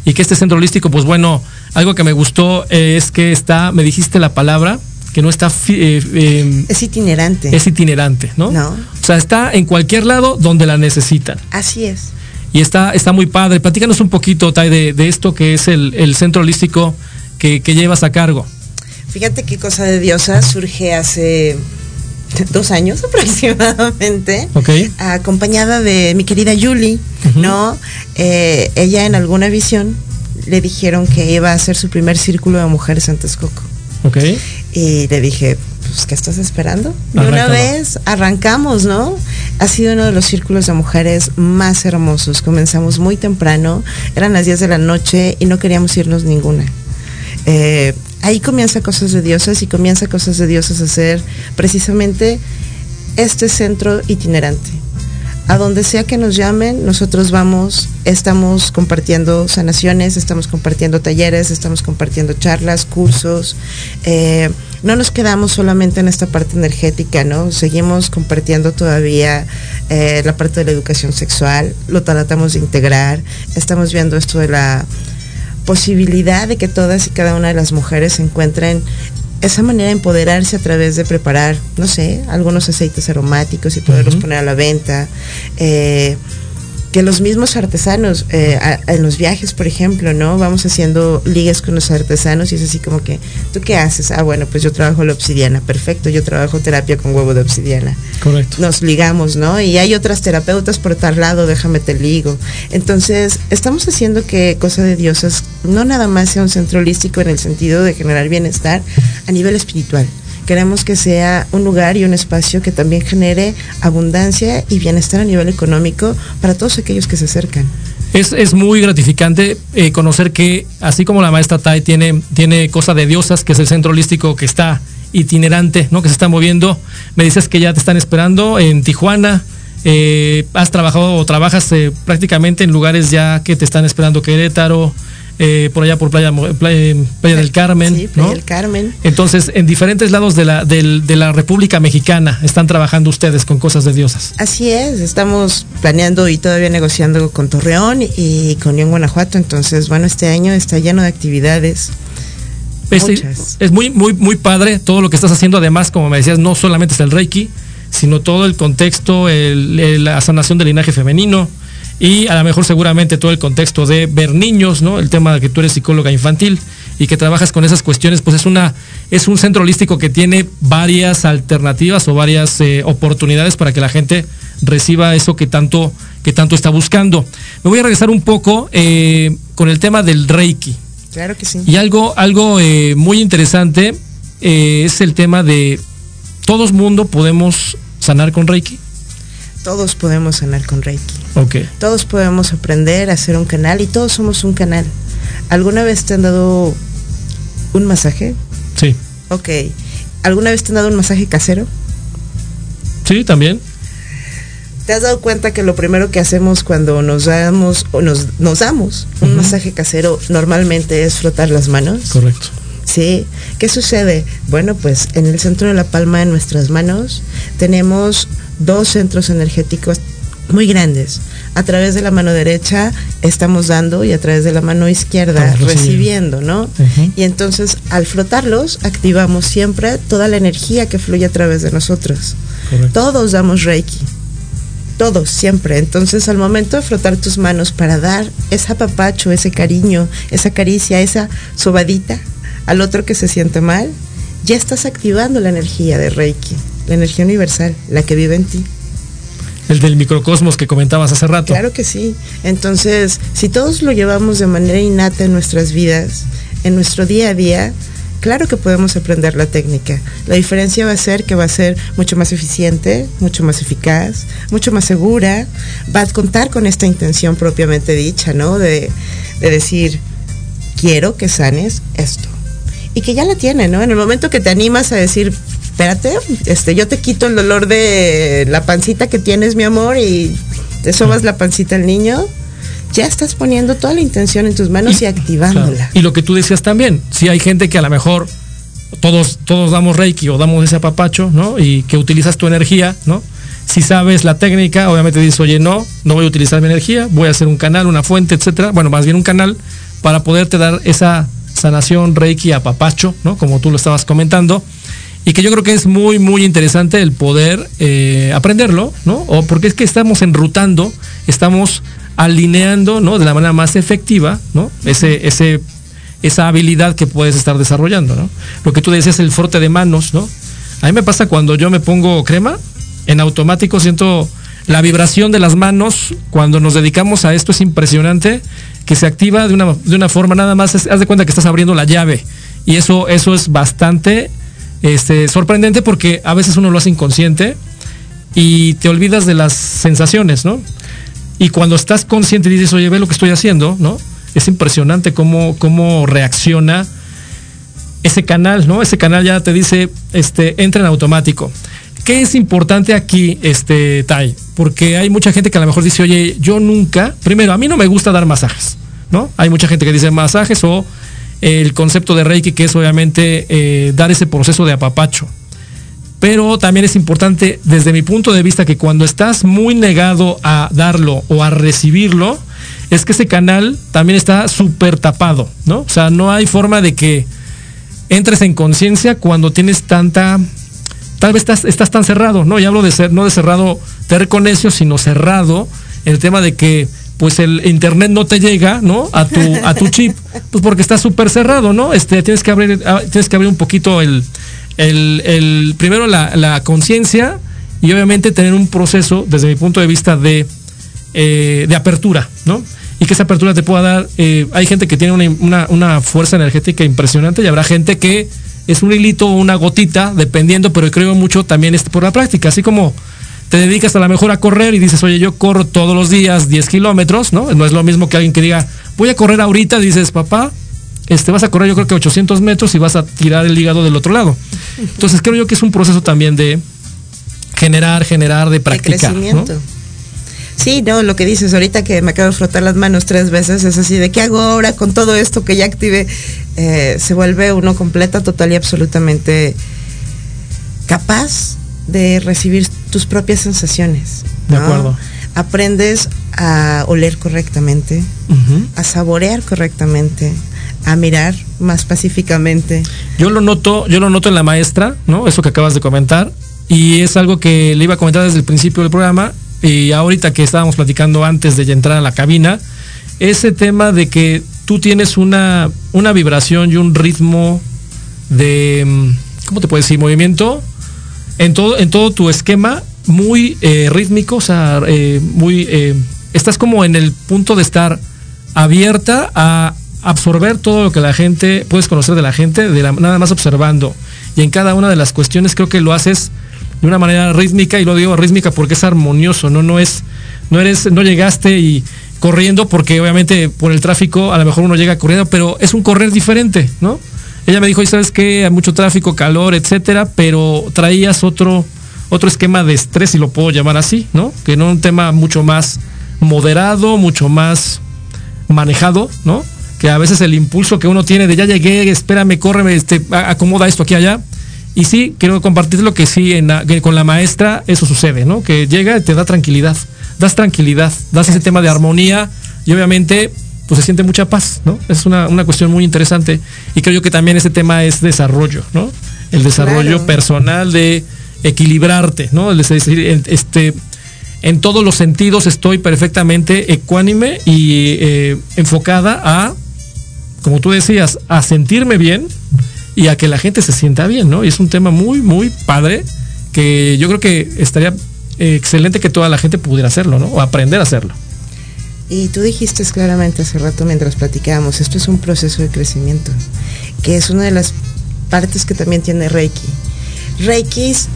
y que este centro holístico, pues bueno, algo que me gustó eh, es que está, me dijiste la palabra, que no está... Eh, eh, es itinerante. Es itinerante, ¿no? No. O sea, está en cualquier lado donde la necesitan. Así es. Y está, está muy padre. Platícanos un poquito, Tai, de, de esto que es el, el centro holístico que, que llevas a cargo. Fíjate qué cosa de diosa surge hace dos años aproximadamente, Ok. acompañada de mi querida Julie, ¿no? Eh, ella en alguna visión le dijeron que iba a hacer su primer círculo de mujeres en Texcoco. Ok. Y le dije, pues, ¿qué estás esperando? De una vez arrancamos, ¿no? Ha sido uno de los círculos de mujeres más hermosos. Comenzamos muy temprano, eran las 10 de la noche y no queríamos irnos ninguna. Eh, ahí comienza Cosas de Diosas y comienza Cosas de Diosas a ser precisamente este centro itinerante. A donde sea que nos llamen, nosotros vamos, estamos compartiendo sanaciones, estamos compartiendo talleres, estamos compartiendo charlas, cursos. eh, no nos quedamos solamente en esta parte energética, ¿no? Seguimos compartiendo todavía eh, la parte de la educación sexual, lo tratamos de integrar, estamos viendo esto de la posibilidad de que todas y cada una de las mujeres encuentren esa manera de empoderarse a través de preparar, no sé, algunos aceites aromáticos y poderlos poner a la venta. eh, que los mismos artesanos, eh, a- en los viajes, por ejemplo, ¿no? Vamos haciendo ligas con los artesanos y es así como que, ¿tú qué haces? Ah, bueno, pues yo trabajo la obsidiana, perfecto, yo trabajo terapia con huevo de obsidiana Correcto. nos ligamos, ¿no? Y hay otras terapeutas por tal lado, déjame te ligo. Entonces, estamos haciendo que Cosa de Diosas no nada más sea un centro holístico en el sentido de generar bienestar a nivel espiritual. Queremos que sea un lugar y un espacio que también genere abundancia y bienestar a nivel económico para todos aquellos que se acercan. Es, es muy gratificante eh, conocer que, así como la maestra Tai tiene, tiene Cosa de Diosas, que es el centro holístico que está itinerante, ¿no? que se está moviendo, me dices que ya te están esperando en Tijuana, Eh, has trabajado o trabajas eh, prácticamente en lugares ya que te están esperando Querétaro, eh, por allá por Playa, Mo- Playa, Playa del Carmen, Sí, Playa ¿no? del Carmen. Entonces, en diferentes lados de la, del- de la República Mexicana están trabajando ustedes con cosas de diosas. Así es, estamos planeando y todavía negociando con Torreón y con León, Guanajuato. Entonces, bueno, este año está lleno de actividades. Es, Muchas. es muy, muy, muy padre todo lo que estás haciendo. Además, como me decías, no solamente es el Reiki, sino todo el contexto, el- el- la sanación del linaje femenino y a lo mejor seguramente todo el contexto de ver niños, ¿no? El tema de que tú eres psicóloga infantil y que trabajas con esas cuestiones, pues es una es un centro holístico que tiene varias alternativas o varias eh, oportunidades para que la gente reciba eso que tanto que tanto está buscando. Me voy a regresar un poco eh, con el tema del Reiki. Claro que sí. Y algo, algo eh, muy interesante eh, es el tema de todos mundo podemos sanar con Reiki. Todos podemos sanar con Reiki. Ok. Todos podemos aprender a hacer un canal y todos somos un canal. ¿Alguna vez te han dado un masaje? Sí. Ok. ¿Alguna vez te han dado un masaje casero? Sí, también. ¿Te has dado cuenta que lo primero que hacemos cuando nos damos o nos, nos damos un masaje casero normalmente es frotar las manos? Correcto. Sí. ¿Qué sucede? Bueno, pues en el centro de la palma de nuestras manos tenemos dos centros energéticos muy grandes. A través de la mano derecha estamos dando y a través de la mano izquierda Estamos recibiendo. ¿no? Y entonces al frotarlos activamos siempre toda la energía que fluye a través de nosotros. Correcto. Todos damos Reiki. Todos, siempre. Entonces, al momento de frotar tus manos para dar ese apapacho, ese cariño, esa caricia, esa sobadita al otro que se siente mal, ya estás activando la energía de Reiki, la energía universal, la que vive en ti. El del microcosmos que comentabas hace rato. Claro que sí. Entonces, si todos lo llevamos de manera innata en nuestras vidas, en nuestro día a día, claro que podemos aprender la técnica. La diferencia va a ser que va a ser mucho más eficiente, mucho más eficaz, mucho más segura, va a contar con esta intención propiamente dicha, ¿no? De, de decir, quiero que sanes esto. Y que ya la tiene, ¿no? En el momento que te animas a decir, espérate, este, yo te quito el dolor de la pancita que tienes, mi amor, y te sobas la pancita al niño, ya estás poniendo toda la intención en tus manos y, activándola. Claro. Y lo que tú decías también, si hay gente que a lo mejor todos, todos damos Reiki o damos ese apapacho, ¿no? Y que utilizas tu energía, ¿no? Si sabes la técnica, obviamente dices, oye, no, no voy a utilizar mi energía, voy a hacer un canal, una fuente, etcétera. Bueno, más bien un canal para poderte dar esa sanación Reiki apapacho, ¿no? Como tú lo estabas comentando. Y que yo creo que es muy, muy interesante el poder eh, aprenderlo, ¿no? O porque es que estamos enrutando, estamos alineando, ¿no? De la manera más efectiva, ¿no? Ese, ese, esa habilidad que puedes estar desarrollando, ¿no? Lo que tú decías, el frote de manos, ¿no? A mí me pasa cuando yo me pongo crema, en automático siento la vibración de las manos cuando nos dedicamos a esto es impresionante, que se activa de una, de una forma nada más, haz de cuenta que estás abriendo la llave. Y eso, eso es bastante este, sorprendente porque a veces uno lo hace inconsciente y te olvidas de las sensaciones, ¿no? Y cuando estás consciente y dices, oye, ve lo que estoy haciendo, ¿no? Es impresionante cómo, cómo reacciona ese canal, ¿no? Ese canal ya te dice, este, entra en automático. ¿Qué es importante aquí, este, Tai? Porque hay mucha gente que a lo mejor dice, oye, yo nunca, primero, a mí no me gusta dar masajes, ¿no? Hay mucha gente que dice masajes o el concepto de Reiki, que es obviamente eh, dar ese proceso de apapacho. Pero también es importante, desde mi punto de vista, que cuando estás muy negado a darlo o a recibirlo, es que ese canal también está súper tapado, ¿no? O sea, no hay forma de que entres en conciencia cuando tienes tanta tal vez estás, estás tan cerrado, ¿no? Y hablo de ser, no de cerrado terco necio, sino cerrado el tema de que pues el internet no te llega, ¿no? A tu, a tu chip, pues porque está súper cerrado, ¿no? Este, tienes que abrir, ah, tienes que abrir un poquito el, el, primero la, conciencia y obviamente tener un proceso, desde mi punto de vista, de, eh, de apertura, ¿no? Y que esa apertura te pueda dar, eh, hay gente que tiene una, una, fuerza energética impresionante y habrá gente que es un hilito o una gotita, dependiendo, pero creo mucho también es por la práctica, así como te dedicas a lo mejor a correr y dices, oye, yo corro todos los días 10 kilómetros, ¿no? No es lo mismo que alguien que diga, voy a correr ahorita, dices, papá, este, vas a correr yo creo que 800 metros y vas a tirar el hígado del otro lado. Entonces creo yo que es un proceso también de generar, generar, de practicar. ¿no? crecimiento. Sí, no, lo que dices ahorita que me acabo de frotar las manos tres veces es así de qué hago ahora con todo esto que ya active eh, se vuelve uno completa, total y absolutamente capaz de recibir tus propias sensaciones. De ¿no? acuerdo. Aprendes a oler correctamente, a saborear correctamente, a mirar más pacíficamente. Yo lo noto, yo lo noto en la maestra, ¿no? Eso que acabas de comentar. Y es algo que le iba a comentar desde el principio del programa. Y ahorita que estábamos platicando antes de entrar a la cabina, ese tema de que tú tienes una, una vibración y un ritmo de, mm, ¿cómo te puedo decir? Movimiento en todo, en todo tu esquema muy eh, rítmico, o sea, eh, muy, eh, estás como en el punto de estar abierta a absorber todo lo que la gente, puedes conocer de la gente, de la- nada más observando. Y en cada una de las cuestiones creo que lo haces de una manera rítmica, y lo digo rítmica porque es armonioso, no, no es, no eres, no llegaste y corriendo, porque obviamente por el tráfico a lo mejor uno llega corriendo, pero es un correr diferente, ¿no? Ella me dijo, y sabes que hay mucho tráfico, calor, etcétera, pero traías otro, otro esquema de estrés, si lo puedo llamar así, ¿no? Que no un tema mucho más moderado, mucho más manejado, ¿no? Que a veces el impulso que uno tiene de ya llegué, espérame, córreme, este, acomoda esto aquí allá. Y sí, quiero compartir lo que sí en la- que con la maestra eso sucede, ¿no? Que llega y te da tranquilidad, das tranquilidad, das ese tema de armonía y obviamente pues se siente mucha paz, ¿no? Es una, una cuestión muy interesante y creo yo que también ese tema es desarrollo, ¿no? El desarrollo Claro. personal de equilibrarte, ¿no? Es decir, este, en todos los sentidos estoy perfectamente ecuánime y eh, enfocada a, como tú decías, a sentirme bien y a que la gente se sienta bien, ¿no? Y es un tema muy, muy padre que yo creo que estaría eh, excelente que toda la gente pudiera hacerlo, ¿no? O aprender a hacerlo. Y tú dijiste claramente hace rato mientras platicábamos, esto es un proceso de crecimiento, que es una de las partes que también tiene Reiki. Reiki es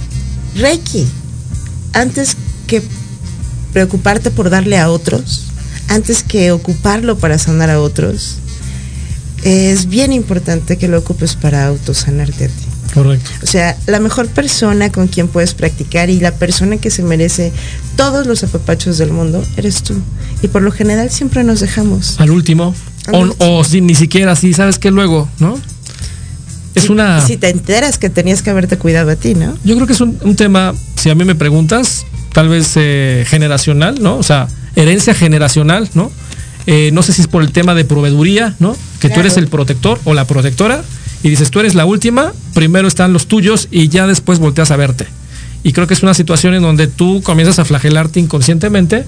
Reiki. Antes que preocuparte por darle a otros, antes que ocuparlo para sanar a otros, es bien importante que lo ocupes para autosanarte a ti. Correcto. O sea, la mejor persona con quien puedes practicar y la persona que se merece todos los apapachos del mundo eres tú. Y por lo general siempre nos dejamos. Al último. Al O, último. o si ni siquiera así, ¿sabes qué luego? ¿No? Es una... Si te enteras que tenías que haberte cuidado a ti, ¿no? Yo creo que es un, un tema, si a mí me preguntas, tal vez eh, generacional, ¿no? O sea, herencia generacional, ¿no? Eh, no sé si es por el tema de proveeduría, ¿no? Que tú eres el protector o la protectora y dices, tú eres la última, primero están los tuyos y ya después volteas a verte. Y creo que es una situación en donde tú comienzas a flagelarte inconscientemente,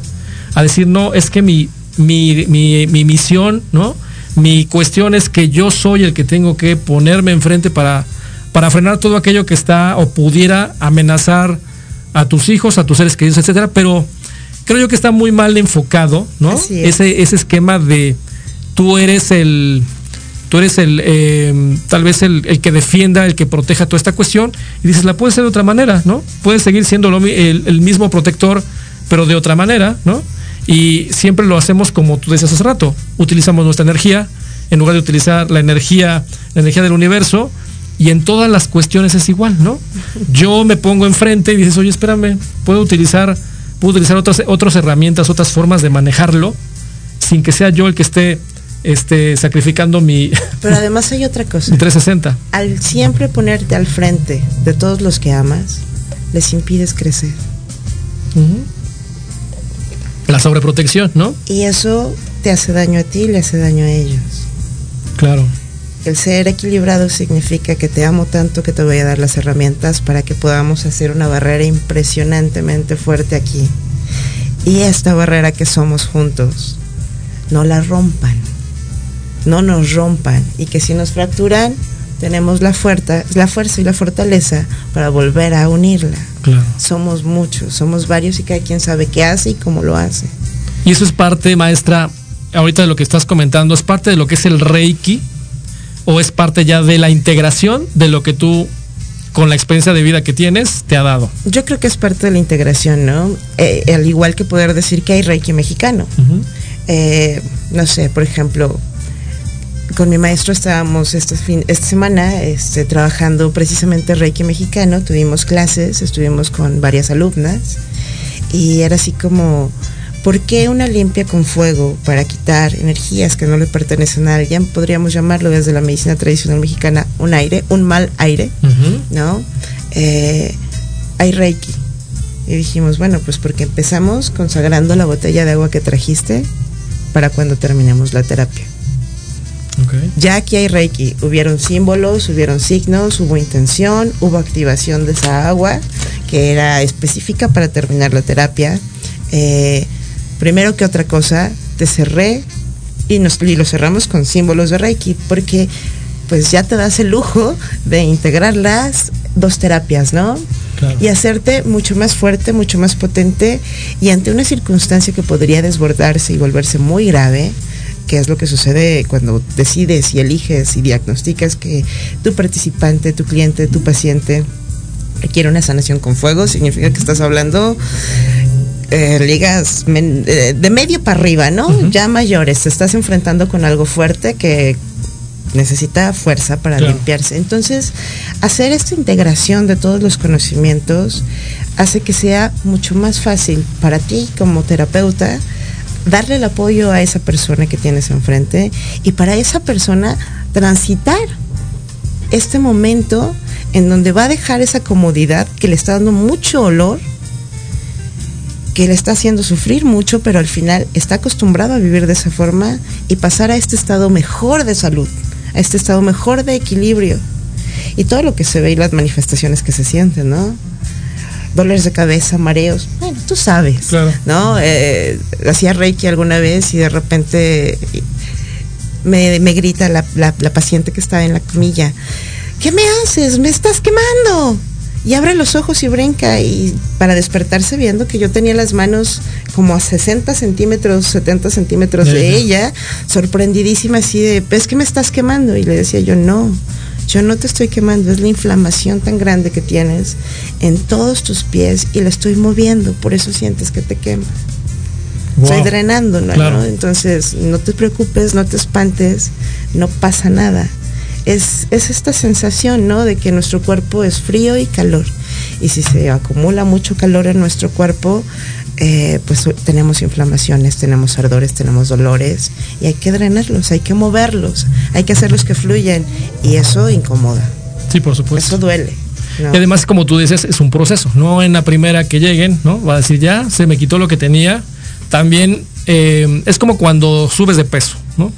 a decir, no, es que mi, mi, mi, mi misión, ¿no? Mi cuestión es que yo soy el que tengo que ponerme enfrente para, para frenar todo aquello que está o pudiera amenazar a tus hijos, a tus seres queridos, etcétera, pero creo yo que está muy mal enfocado, ¿no? Es. Ese, ese esquema de tú eres el, tú eres el, eh, tal vez el, el que defienda, el que proteja toda esta cuestión, y dices, la puedes hacer de otra manera, ¿no? Puedes seguir siendo lo el, el mismo protector, pero de otra manera, ¿no? Y siempre lo hacemos como tú decías hace rato, utilizamos nuestra energía, en lugar de utilizar la energía, la energía del universo, y en todas las cuestiones es igual, ¿no? Yo me pongo enfrente y dices, oye, espérame, puedo utilizar, puedo utilizar otras, otras herramientas, otras formas de manejarlo, sin que sea yo el que esté este, sacrificando mi, Pero además hay otra cosa. mi 360. Al siempre ponerte al frente de todos los que amas, les impides crecer. La sobreprotección, ¿no? Y eso te hace daño a ti y le hace daño a ellos. Claro. El ser equilibrado significa que te amo tanto que te voy a dar las herramientas para que podamos hacer una barrera impresionantemente fuerte aquí. Y esta barrera que somos juntos, no la rompan, no nos rompan y que si nos fracturan, tenemos la fuerza, la fuerza y la fortaleza para volver a unirla. Claro. Somos muchos, somos varios y cada quien sabe qué hace y cómo lo hace. Y eso es parte, maestra, ahorita de lo que estás comentando, es parte de lo que es el Reiki o es parte ya de la integración de lo que tú, con la experiencia de vida que tienes, te ha dado. Yo creo que es parte de la integración, ¿no? Eh, al igual que poder decir que hay Reiki mexicano. Eh, no sé, por ejemplo, con mi maestro estábamos este fin, esta semana este, trabajando precisamente Reiki mexicano, tuvimos clases, estuvimos con varias alumnas y era así como, ¿Por qué una limpia con fuego para quitar energías que no le pertenecen a alguien? Podríamos llamarlo desde la medicina tradicional mexicana un aire, un mal aire, ¿no? Eh, hay Reiki. Y dijimos, bueno, pues porque empezamos consagrando la botella de agua que trajiste para cuando terminemos la terapia. Ya aquí hay Reiki, hubieron símbolos, hubieron signos, hubo intención, hubo activación de esa agua que era específica para terminar la terapia. Eh, primero que otra cosa, te cerré y, nos, y lo cerramos con símbolos de Reiki, porque pues ya te das el lujo de integrar las dos terapias, ¿no? Y hacerte mucho más fuerte, mucho más potente y ante una circunstancia que podría desbordarse y volverse muy grave, que es lo que sucede cuando decides y eliges y diagnosticas que tu participante, tu cliente, tu paciente requiere una sanación con fuego, significa que estás hablando eh, ligas eh, de medio para arriba, ¿no? Ya mayores, te estás enfrentando con algo fuerte que necesita fuerza para limpiarse. Entonces, hacer esta integración de todos los conocimientos hace que sea mucho más fácil para ti como terapeuta darle el apoyo a esa persona que tienes enfrente y para esa persona transitar este momento en donde va a dejar esa comodidad que le está dando mucho olor, que le está haciendo sufrir mucho, pero al final está acostumbrado a vivir de esa forma y pasar a este estado mejor de salud, a este estado mejor de equilibrio. Y todo lo que se ve y las manifestaciones que se sienten, ¿no? dolores de cabeza, mareos. Tú sabes, ¿no? Eh, hacía Reiki alguna vez y de repente me, grita la, paciente que estaba en la camilla, ¿qué me haces? Me estás quemando. Y abre los ojos y brinca y para despertarse viendo que yo tenía las manos como a 60 centímetros, 70 centímetros de ella, sorprendidísima así de, ¿es que me estás quemando? Y le decía yo, no, yo no te estoy quemando, es la inflamación tan grande que tienes en todos tus pies y la estoy moviendo, por eso sientes que te quema. Estoy drenando, ¿no? Entonces, no te preocupes, no te espantes, no pasa nada. Es, es esta sensación, ¿no? De que nuestro cuerpo es frío y calor. Y si se acumula mucho calor en nuestro cuerpo, eh, pues tenemos inflamaciones, tenemos ardores, tenemos dolores y hay que drenarlos, hay que moverlos, hay que hacerlos que fluyan y eso incomoda. Sí, por supuesto. Eso duele. Y además, como tú dices, es un proceso, no en la primera que lleguen, ¿no? Va a decir, ya, se me quitó lo que tenía. También eh, es como cuando subes de peso, ¿no?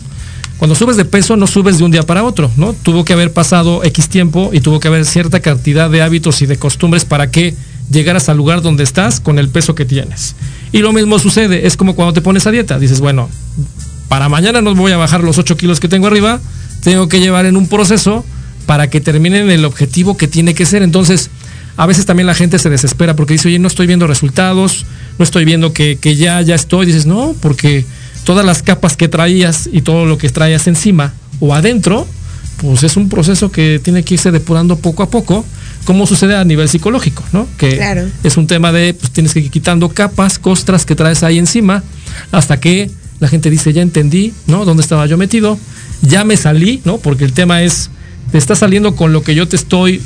Cuando subes de peso no subes de un día para otro, ¿no? Tuvo que haber pasado X tiempo y tuvo que haber cierta cantidad de hábitos y de costumbres para que llegaras al lugar donde estás con el peso que tienes. Y lo mismo sucede, es como cuando te pones a dieta, dices, bueno, para mañana no voy a bajar los 8 kilos que tengo arriba, tengo que llevar en un proceso para que terminen el objetivo que tiene que ser. Entonces, a veces también la gente se desespera porque dice, oye, no estoy viendo resultados, no estoy viendo que, que ya, ya estoy. Dices, no, porque todas las capas que traías y todo lo que traías encima o adentro, pues es un proceso que tiene que irse depurando poco a poco como sucede a nivel psicológico, ¿no? Que es un tema de, pues tienes que ir quitando capas, costras que traes ahí encima, hasta que la gente dice, ya entendí, ¿no? ¿Dónde estaba yo metido? Ya me salí, ¿no? Porque el tema es, te está saliendo con lo que yo te estoy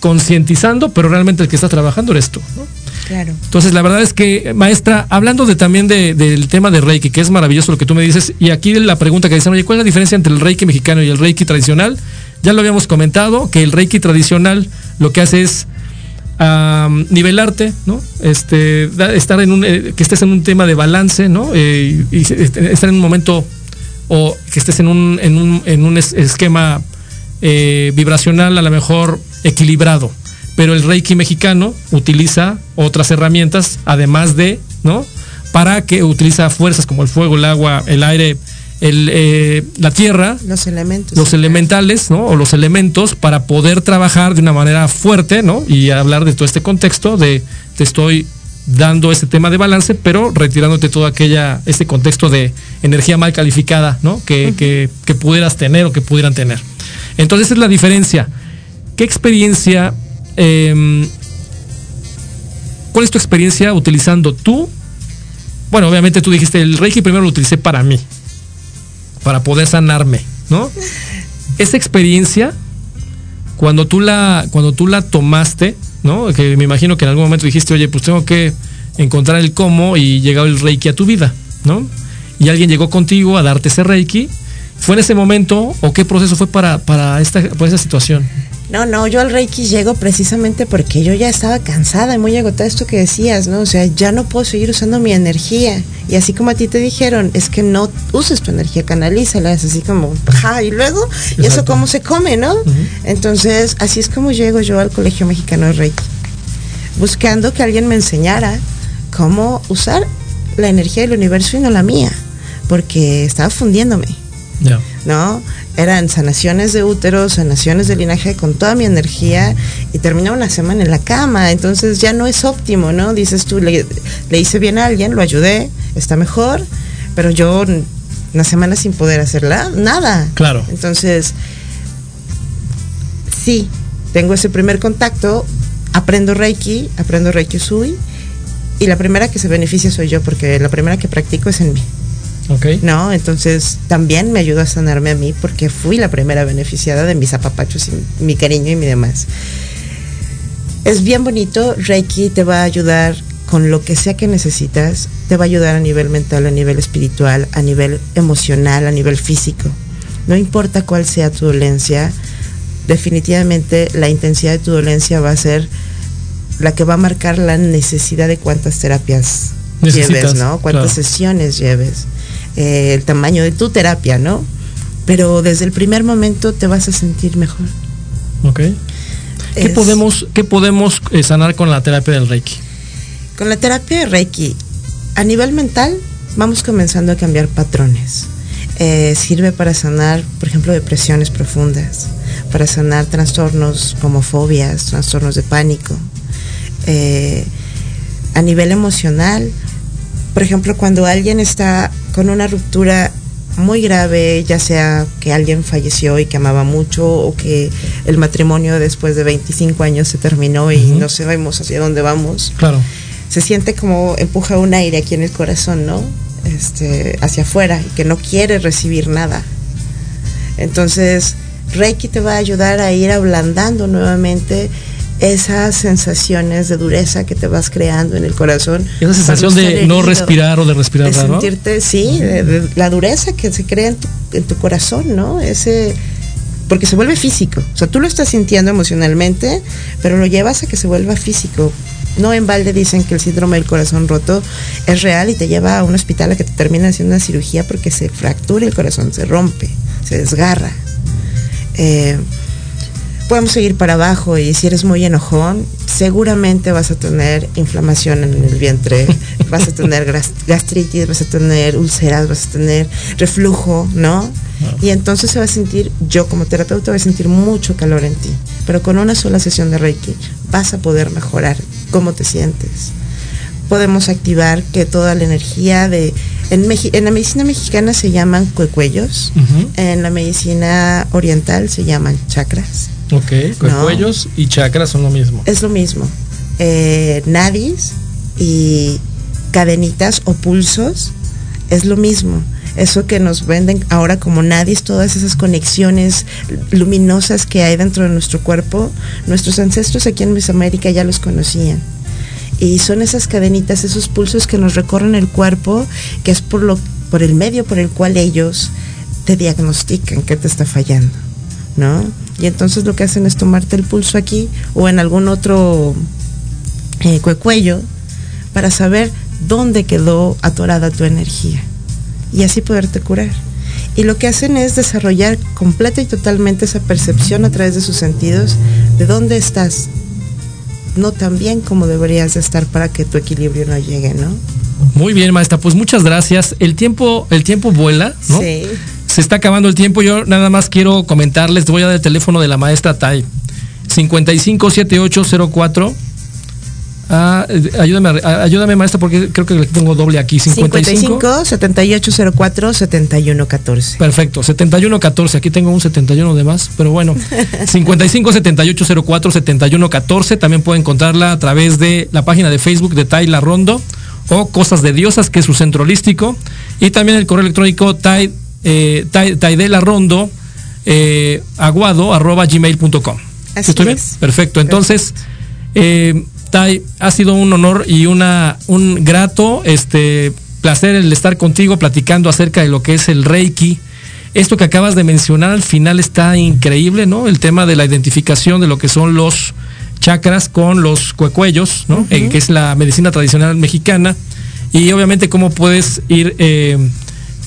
concientizando, pero realmente el que está trabajando eres tú, ¿no? Claro. Entonces, la verdad es que, maestra, hablando de también del tema de Reiki, que es maravilloso lo que tú me dices, y aquí la pregunta que dicen, oye, ¿cuál es la diferencia entre el Reiki mexicano y el Reiki tradicional? Ya lo habíamos comentado, que el Reiki tradicional lo que hace es nivelarte, ¿no? Este, estar en un, eh, que estés en un tema de balance, ¿no? Eh, y, estar en un momento o que estés en un, en un, en un esquema eh, vibracional a lo mejor equilibrado. Pero el Reiki mexicano utiliza otras herramientas, además de, ¿no? Para que utiliza fuerzas como el fuego, el agua, el aire, el, eh, la tierra, los elementos, los elementales, ¿no? O los elementos para poder trabajar de una manera fuerte, ¿no? Y hablar de todo este contexto de te estoy dando este tema de balance, pero retirándote todo aquella, este contexto de energía mal calificada, ¿no? Que, que, pudieras tener o que pudieran tener. Entonces es la diferencia. ¿Qué experiencia, em, cuál es tu experiencia utilizando tú? Bueno, obviamente tú dijiste, el Reiki primero lo utilicé para mí, para poder sanarme, ¿no? Esa experiencia, cuando tú la, cuando tú la tomaste, ¿no? Que me imagino que en algún momento dijiste, oye, pues tengo que encontrar el cómo y llegó el Reiki a tu vida, ¿no? Y alguien llegó contigo a darte ese Reiki. ¿Fue en ese momento o qué proceso fue para, para, esta, para esa situación? No, no, yo al Reiki llego precisamente porque yo ya estaba cansada y muy agotada esto que decías, ¿no? O sea, ya no puedo seguir usando mi energía. Y así como a ti te dijeron, es que no uses tu energía, canalízala, es así como, ja, y luego, y eso cómo se come, ¿no? Entonces, así es como llego yo al Colegio Mexicano de Reiki, buscando que alguien me enseñara cómo usar la energía del universo y no la mía, porque estaba fundiéndome. ¿No? Eran sanaciones de útero, sanaciones de linaje con toda mi energía y terminaba una semana en la cama. Entonces ya no es óptimo, ¿no? Dices tú, le, hice bien a alguien, lo ayudé, está mejor, pero yo una semana sin poder hacerla, nada. Claro. Entonces, sí, tengo ese primer contacto, aprendo Reiki, aprendo Reiki Usui y la primera que se beneficia soy yo porque la primera que practico es en mí. ¿No? Entonces también me ayudó a sanarme a mí porque fui la primera beneficiada de mis apapachos y mi cariño y mi demás. Es bien bonito, Reiki te va a ayudar con lo que sea que necesitas, te va a ayudar a nivel mental, a nivel espiritual, a nivel emocional, a nivel físico. No importa cuál sea tu dolencia, definitivamente la intensidad de tu dolencia va a ser la que va a marcar la necesidad de cuántas terapias lleves, ¿no? Cuántas sesiones lleves. Eh, el tamaño de tu terapia, ¿no? Pero desde el primer momento te vas a sentir mejor. Ok. ¿Qué podemos, qué podemos eh, sanar con la terapia del Reiki? Con la terapia de Reiki, a nivel mental, vamos comenzando a cambiar patrones. Eh, sirve para sanar, por ejemplo, depresiones profundas, para sanar trastornos como fobias, trastornos de pánico. a nivel emocional, por ejemplo, cuando alguien está con una ruptura muy grave, ya sea que alguien falleció y que amaba mucho o que el matrimonio después de 25 años se terminó y no sabemos hacia dónde vamos. Claro. Se siente como empuja un aire aquí en el corazón, ¿no? Este, hacia afuera y que no quiere recibir nada. Entonces, Reiki te va a ayudar a ir ablandando nuevamente esas sensaciones de dureza que te vas creando en el corazón. Esa sensación de no respirar o de respirar de sentirte, sí, de, la dureza que se crea en tu, en tu, corazón, ¿no? Ese porque se vuelve físico. O sea, tú lo estás sintiendo emocionalmente, pero lo llevas a que se vuelva físico. No en balde dicen que el síndrome del corazón roto es real y te lleva a un hospital a que te terminen haciendo una cirugía porque se fractura el corazón, se rompe, se desgarra. Eh, podemos seguir para abajo y si eres muy enojón, seguramente vas a tener inflamación en el vientre, vas a tener gastritis, vas a tener úlceras, vas a tener reflujo, ¿no? Y entonces se va a sentir, yo como terapeuta voy a sentir mucho calor en ti, pero con una sola sesión de Reiki vas a poder mejorar cómo te sientes. Podemos activar que toda la energía de... En, en la medicina mexicana se llaman cuecuellos, en la medicina oriental se llaman chakras Ok, cuellos y chakras son lo mismo. Es lo mismo. Eh, nadis y cadenitas o pulsos es lo mismo. Eso que nos venden ahora como nadis, todas esas conexiones luminosas que hay dentro de nuestro cuerpo, nuestros ancestros aquí en Mesoamérica ya los conocían. Y son esas cadenitas, esos pulsos que nos recorren el cuerpo, que es por, lo, por el medio por el cual ellos te diagnostican que te está fallando, ¿no? Y entonces lo que hacen es tomarte el pulso aquí o en algún otro eh, cuello para saber dónde quedó atorada tu energía y así poderte curar. Y lo que hacen es desarrollar completa y totalmente esa percepción a través de sus sentidos de dónde estás, no tan bien como deberías de estar para que tu equilibrio no llegue, ¿no? Muy bien, maestra, pues muchas gracias. El tiempo, el tiempo vuela, ¿no? Sí se está acabando el tiempo. Yo nada más quiero comentarles, voy a dar el teléfono de la maestra Tai. 557804. Ah, ayúdame, ayúdame maestra porque creo que le pongo doble aquí. 55, 7804 7114. Perfecto, 7114. Aquí tengo un 71 de más, pero bueno. 55 7804 7114. También pueden encontrarla a través de la página de Facebook de Taila Rondo o Cosas de Diosas, que es su centro holístico. Y también el correo electrónico Tai eh, taidelarondo eh, aguado arroba gmail.com. ¿Estoy bien? Perfecto. Entonces, eh, Tai, ha sido un honor y una, un grato este, placer el estar contigo platicando acerca de lo que es el Reiki. Esto que acabas de mencionar al final está increíble, ¿no? El tema de la identificación de lo que son los chakras con los cuecuellos, ¿no? Eh, que es la medicina tradicional mexicana. Y obviamente cómo puedes ir eh,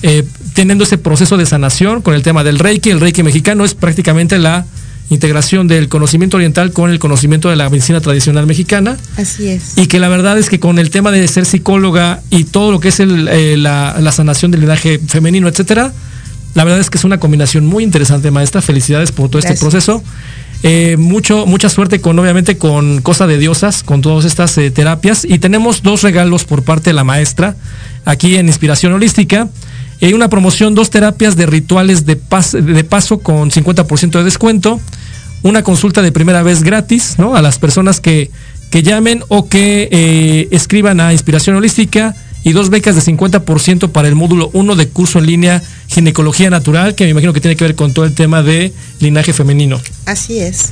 eh, teniendo ese proceso de sanación con el tema del Reiki. El Reiki mexicano es prácticamente la integración del conocimiento oriental con el conocimiento de la medicina tradicional mexicana. Así es. Y que la verdad es que con el tema de ser psicóloga y todo lo que es el, eh, la, la, sanación del linaje femenino, etcétera, la verdad es que es una combinación muy interesante, maestra. Felicidades por todo este Gracias. este proceso. Eh, mucho, mucha suerte con, obviamente, con Cosa de Diosas, con todas estas eh, terapias. Y tenemos dos regalos por parte de la maestra aquí en Inspiración Holística. Hay una promoción, dos terapias de rituales de, de paso con 50% de descuento una consulta de primera vez gratis, ¿no? A las personas que, que llamen o que eh, escriban a Inspiración Holística y dos becas de 50% para el módulo 1 de curso en línea Ginecología Natural, que me imagino que tiene que ver con todo el tema de linaje femenino. Así es.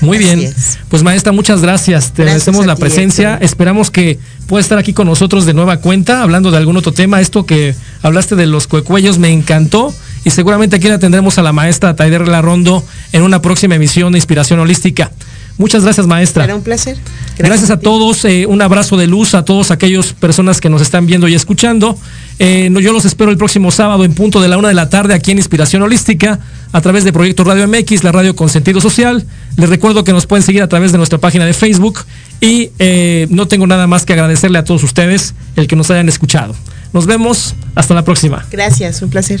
Muy Así bien. Es. Pues maestra, muchas gracias. Te gracias agradecemos la ti, presencia. Héctor. Esperamos que pueda estar aquí con nosotros de nueva cuenta, hablando de algún otro tema. Esto que hablaste de los cuecuellos me encantó y seguramente aquí la tendremos a la maestra Taider Larrondo en una próxima emisión de Inspiración Holística. Muchas gracias, maestra. Era un placer. Gracias, gracias a, a, todos. Eh, un abrazo de luz a todos aquellos personas que nos están viendo y escuchando. Eh, yo los espero el próximo sábado en punto de la una de la tarde aquí en Inspiración Holística a través de Proyecto Radio MX, la radio con sentido social. Les recuerdo que nos pueden seguir a través de nuestra página de Facebook y eh, no tengo nada más que agradecerle a todos ustedes el que nos hayan escuchado. Nos vemos. Hasta la próxima. Gracias. Un placer.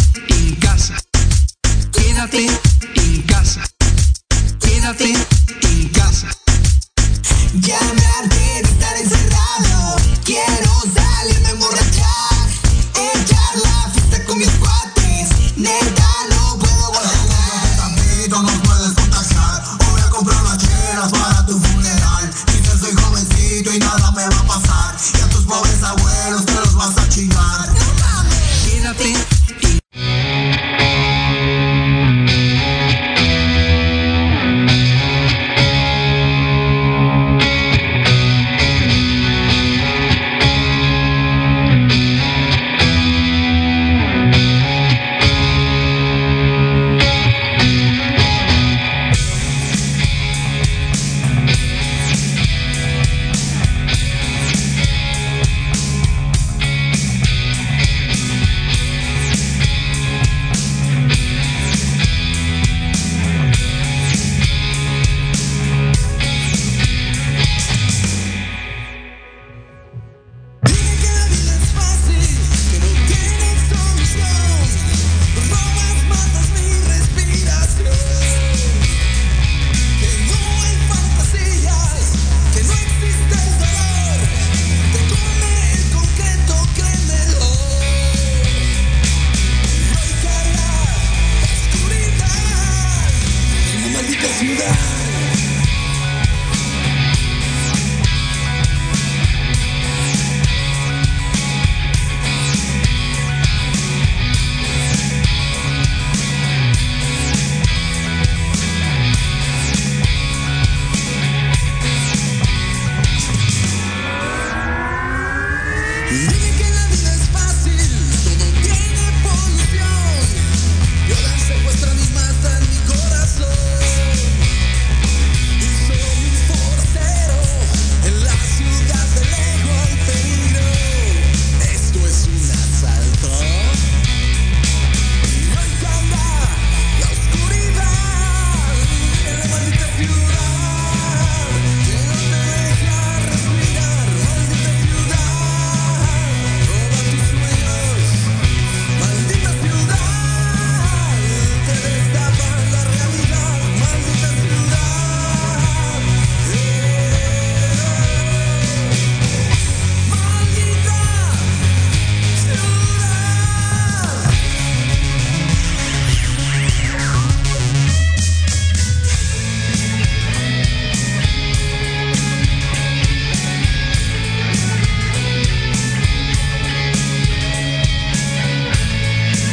Quédate en casa. Quédate en casa. Ya me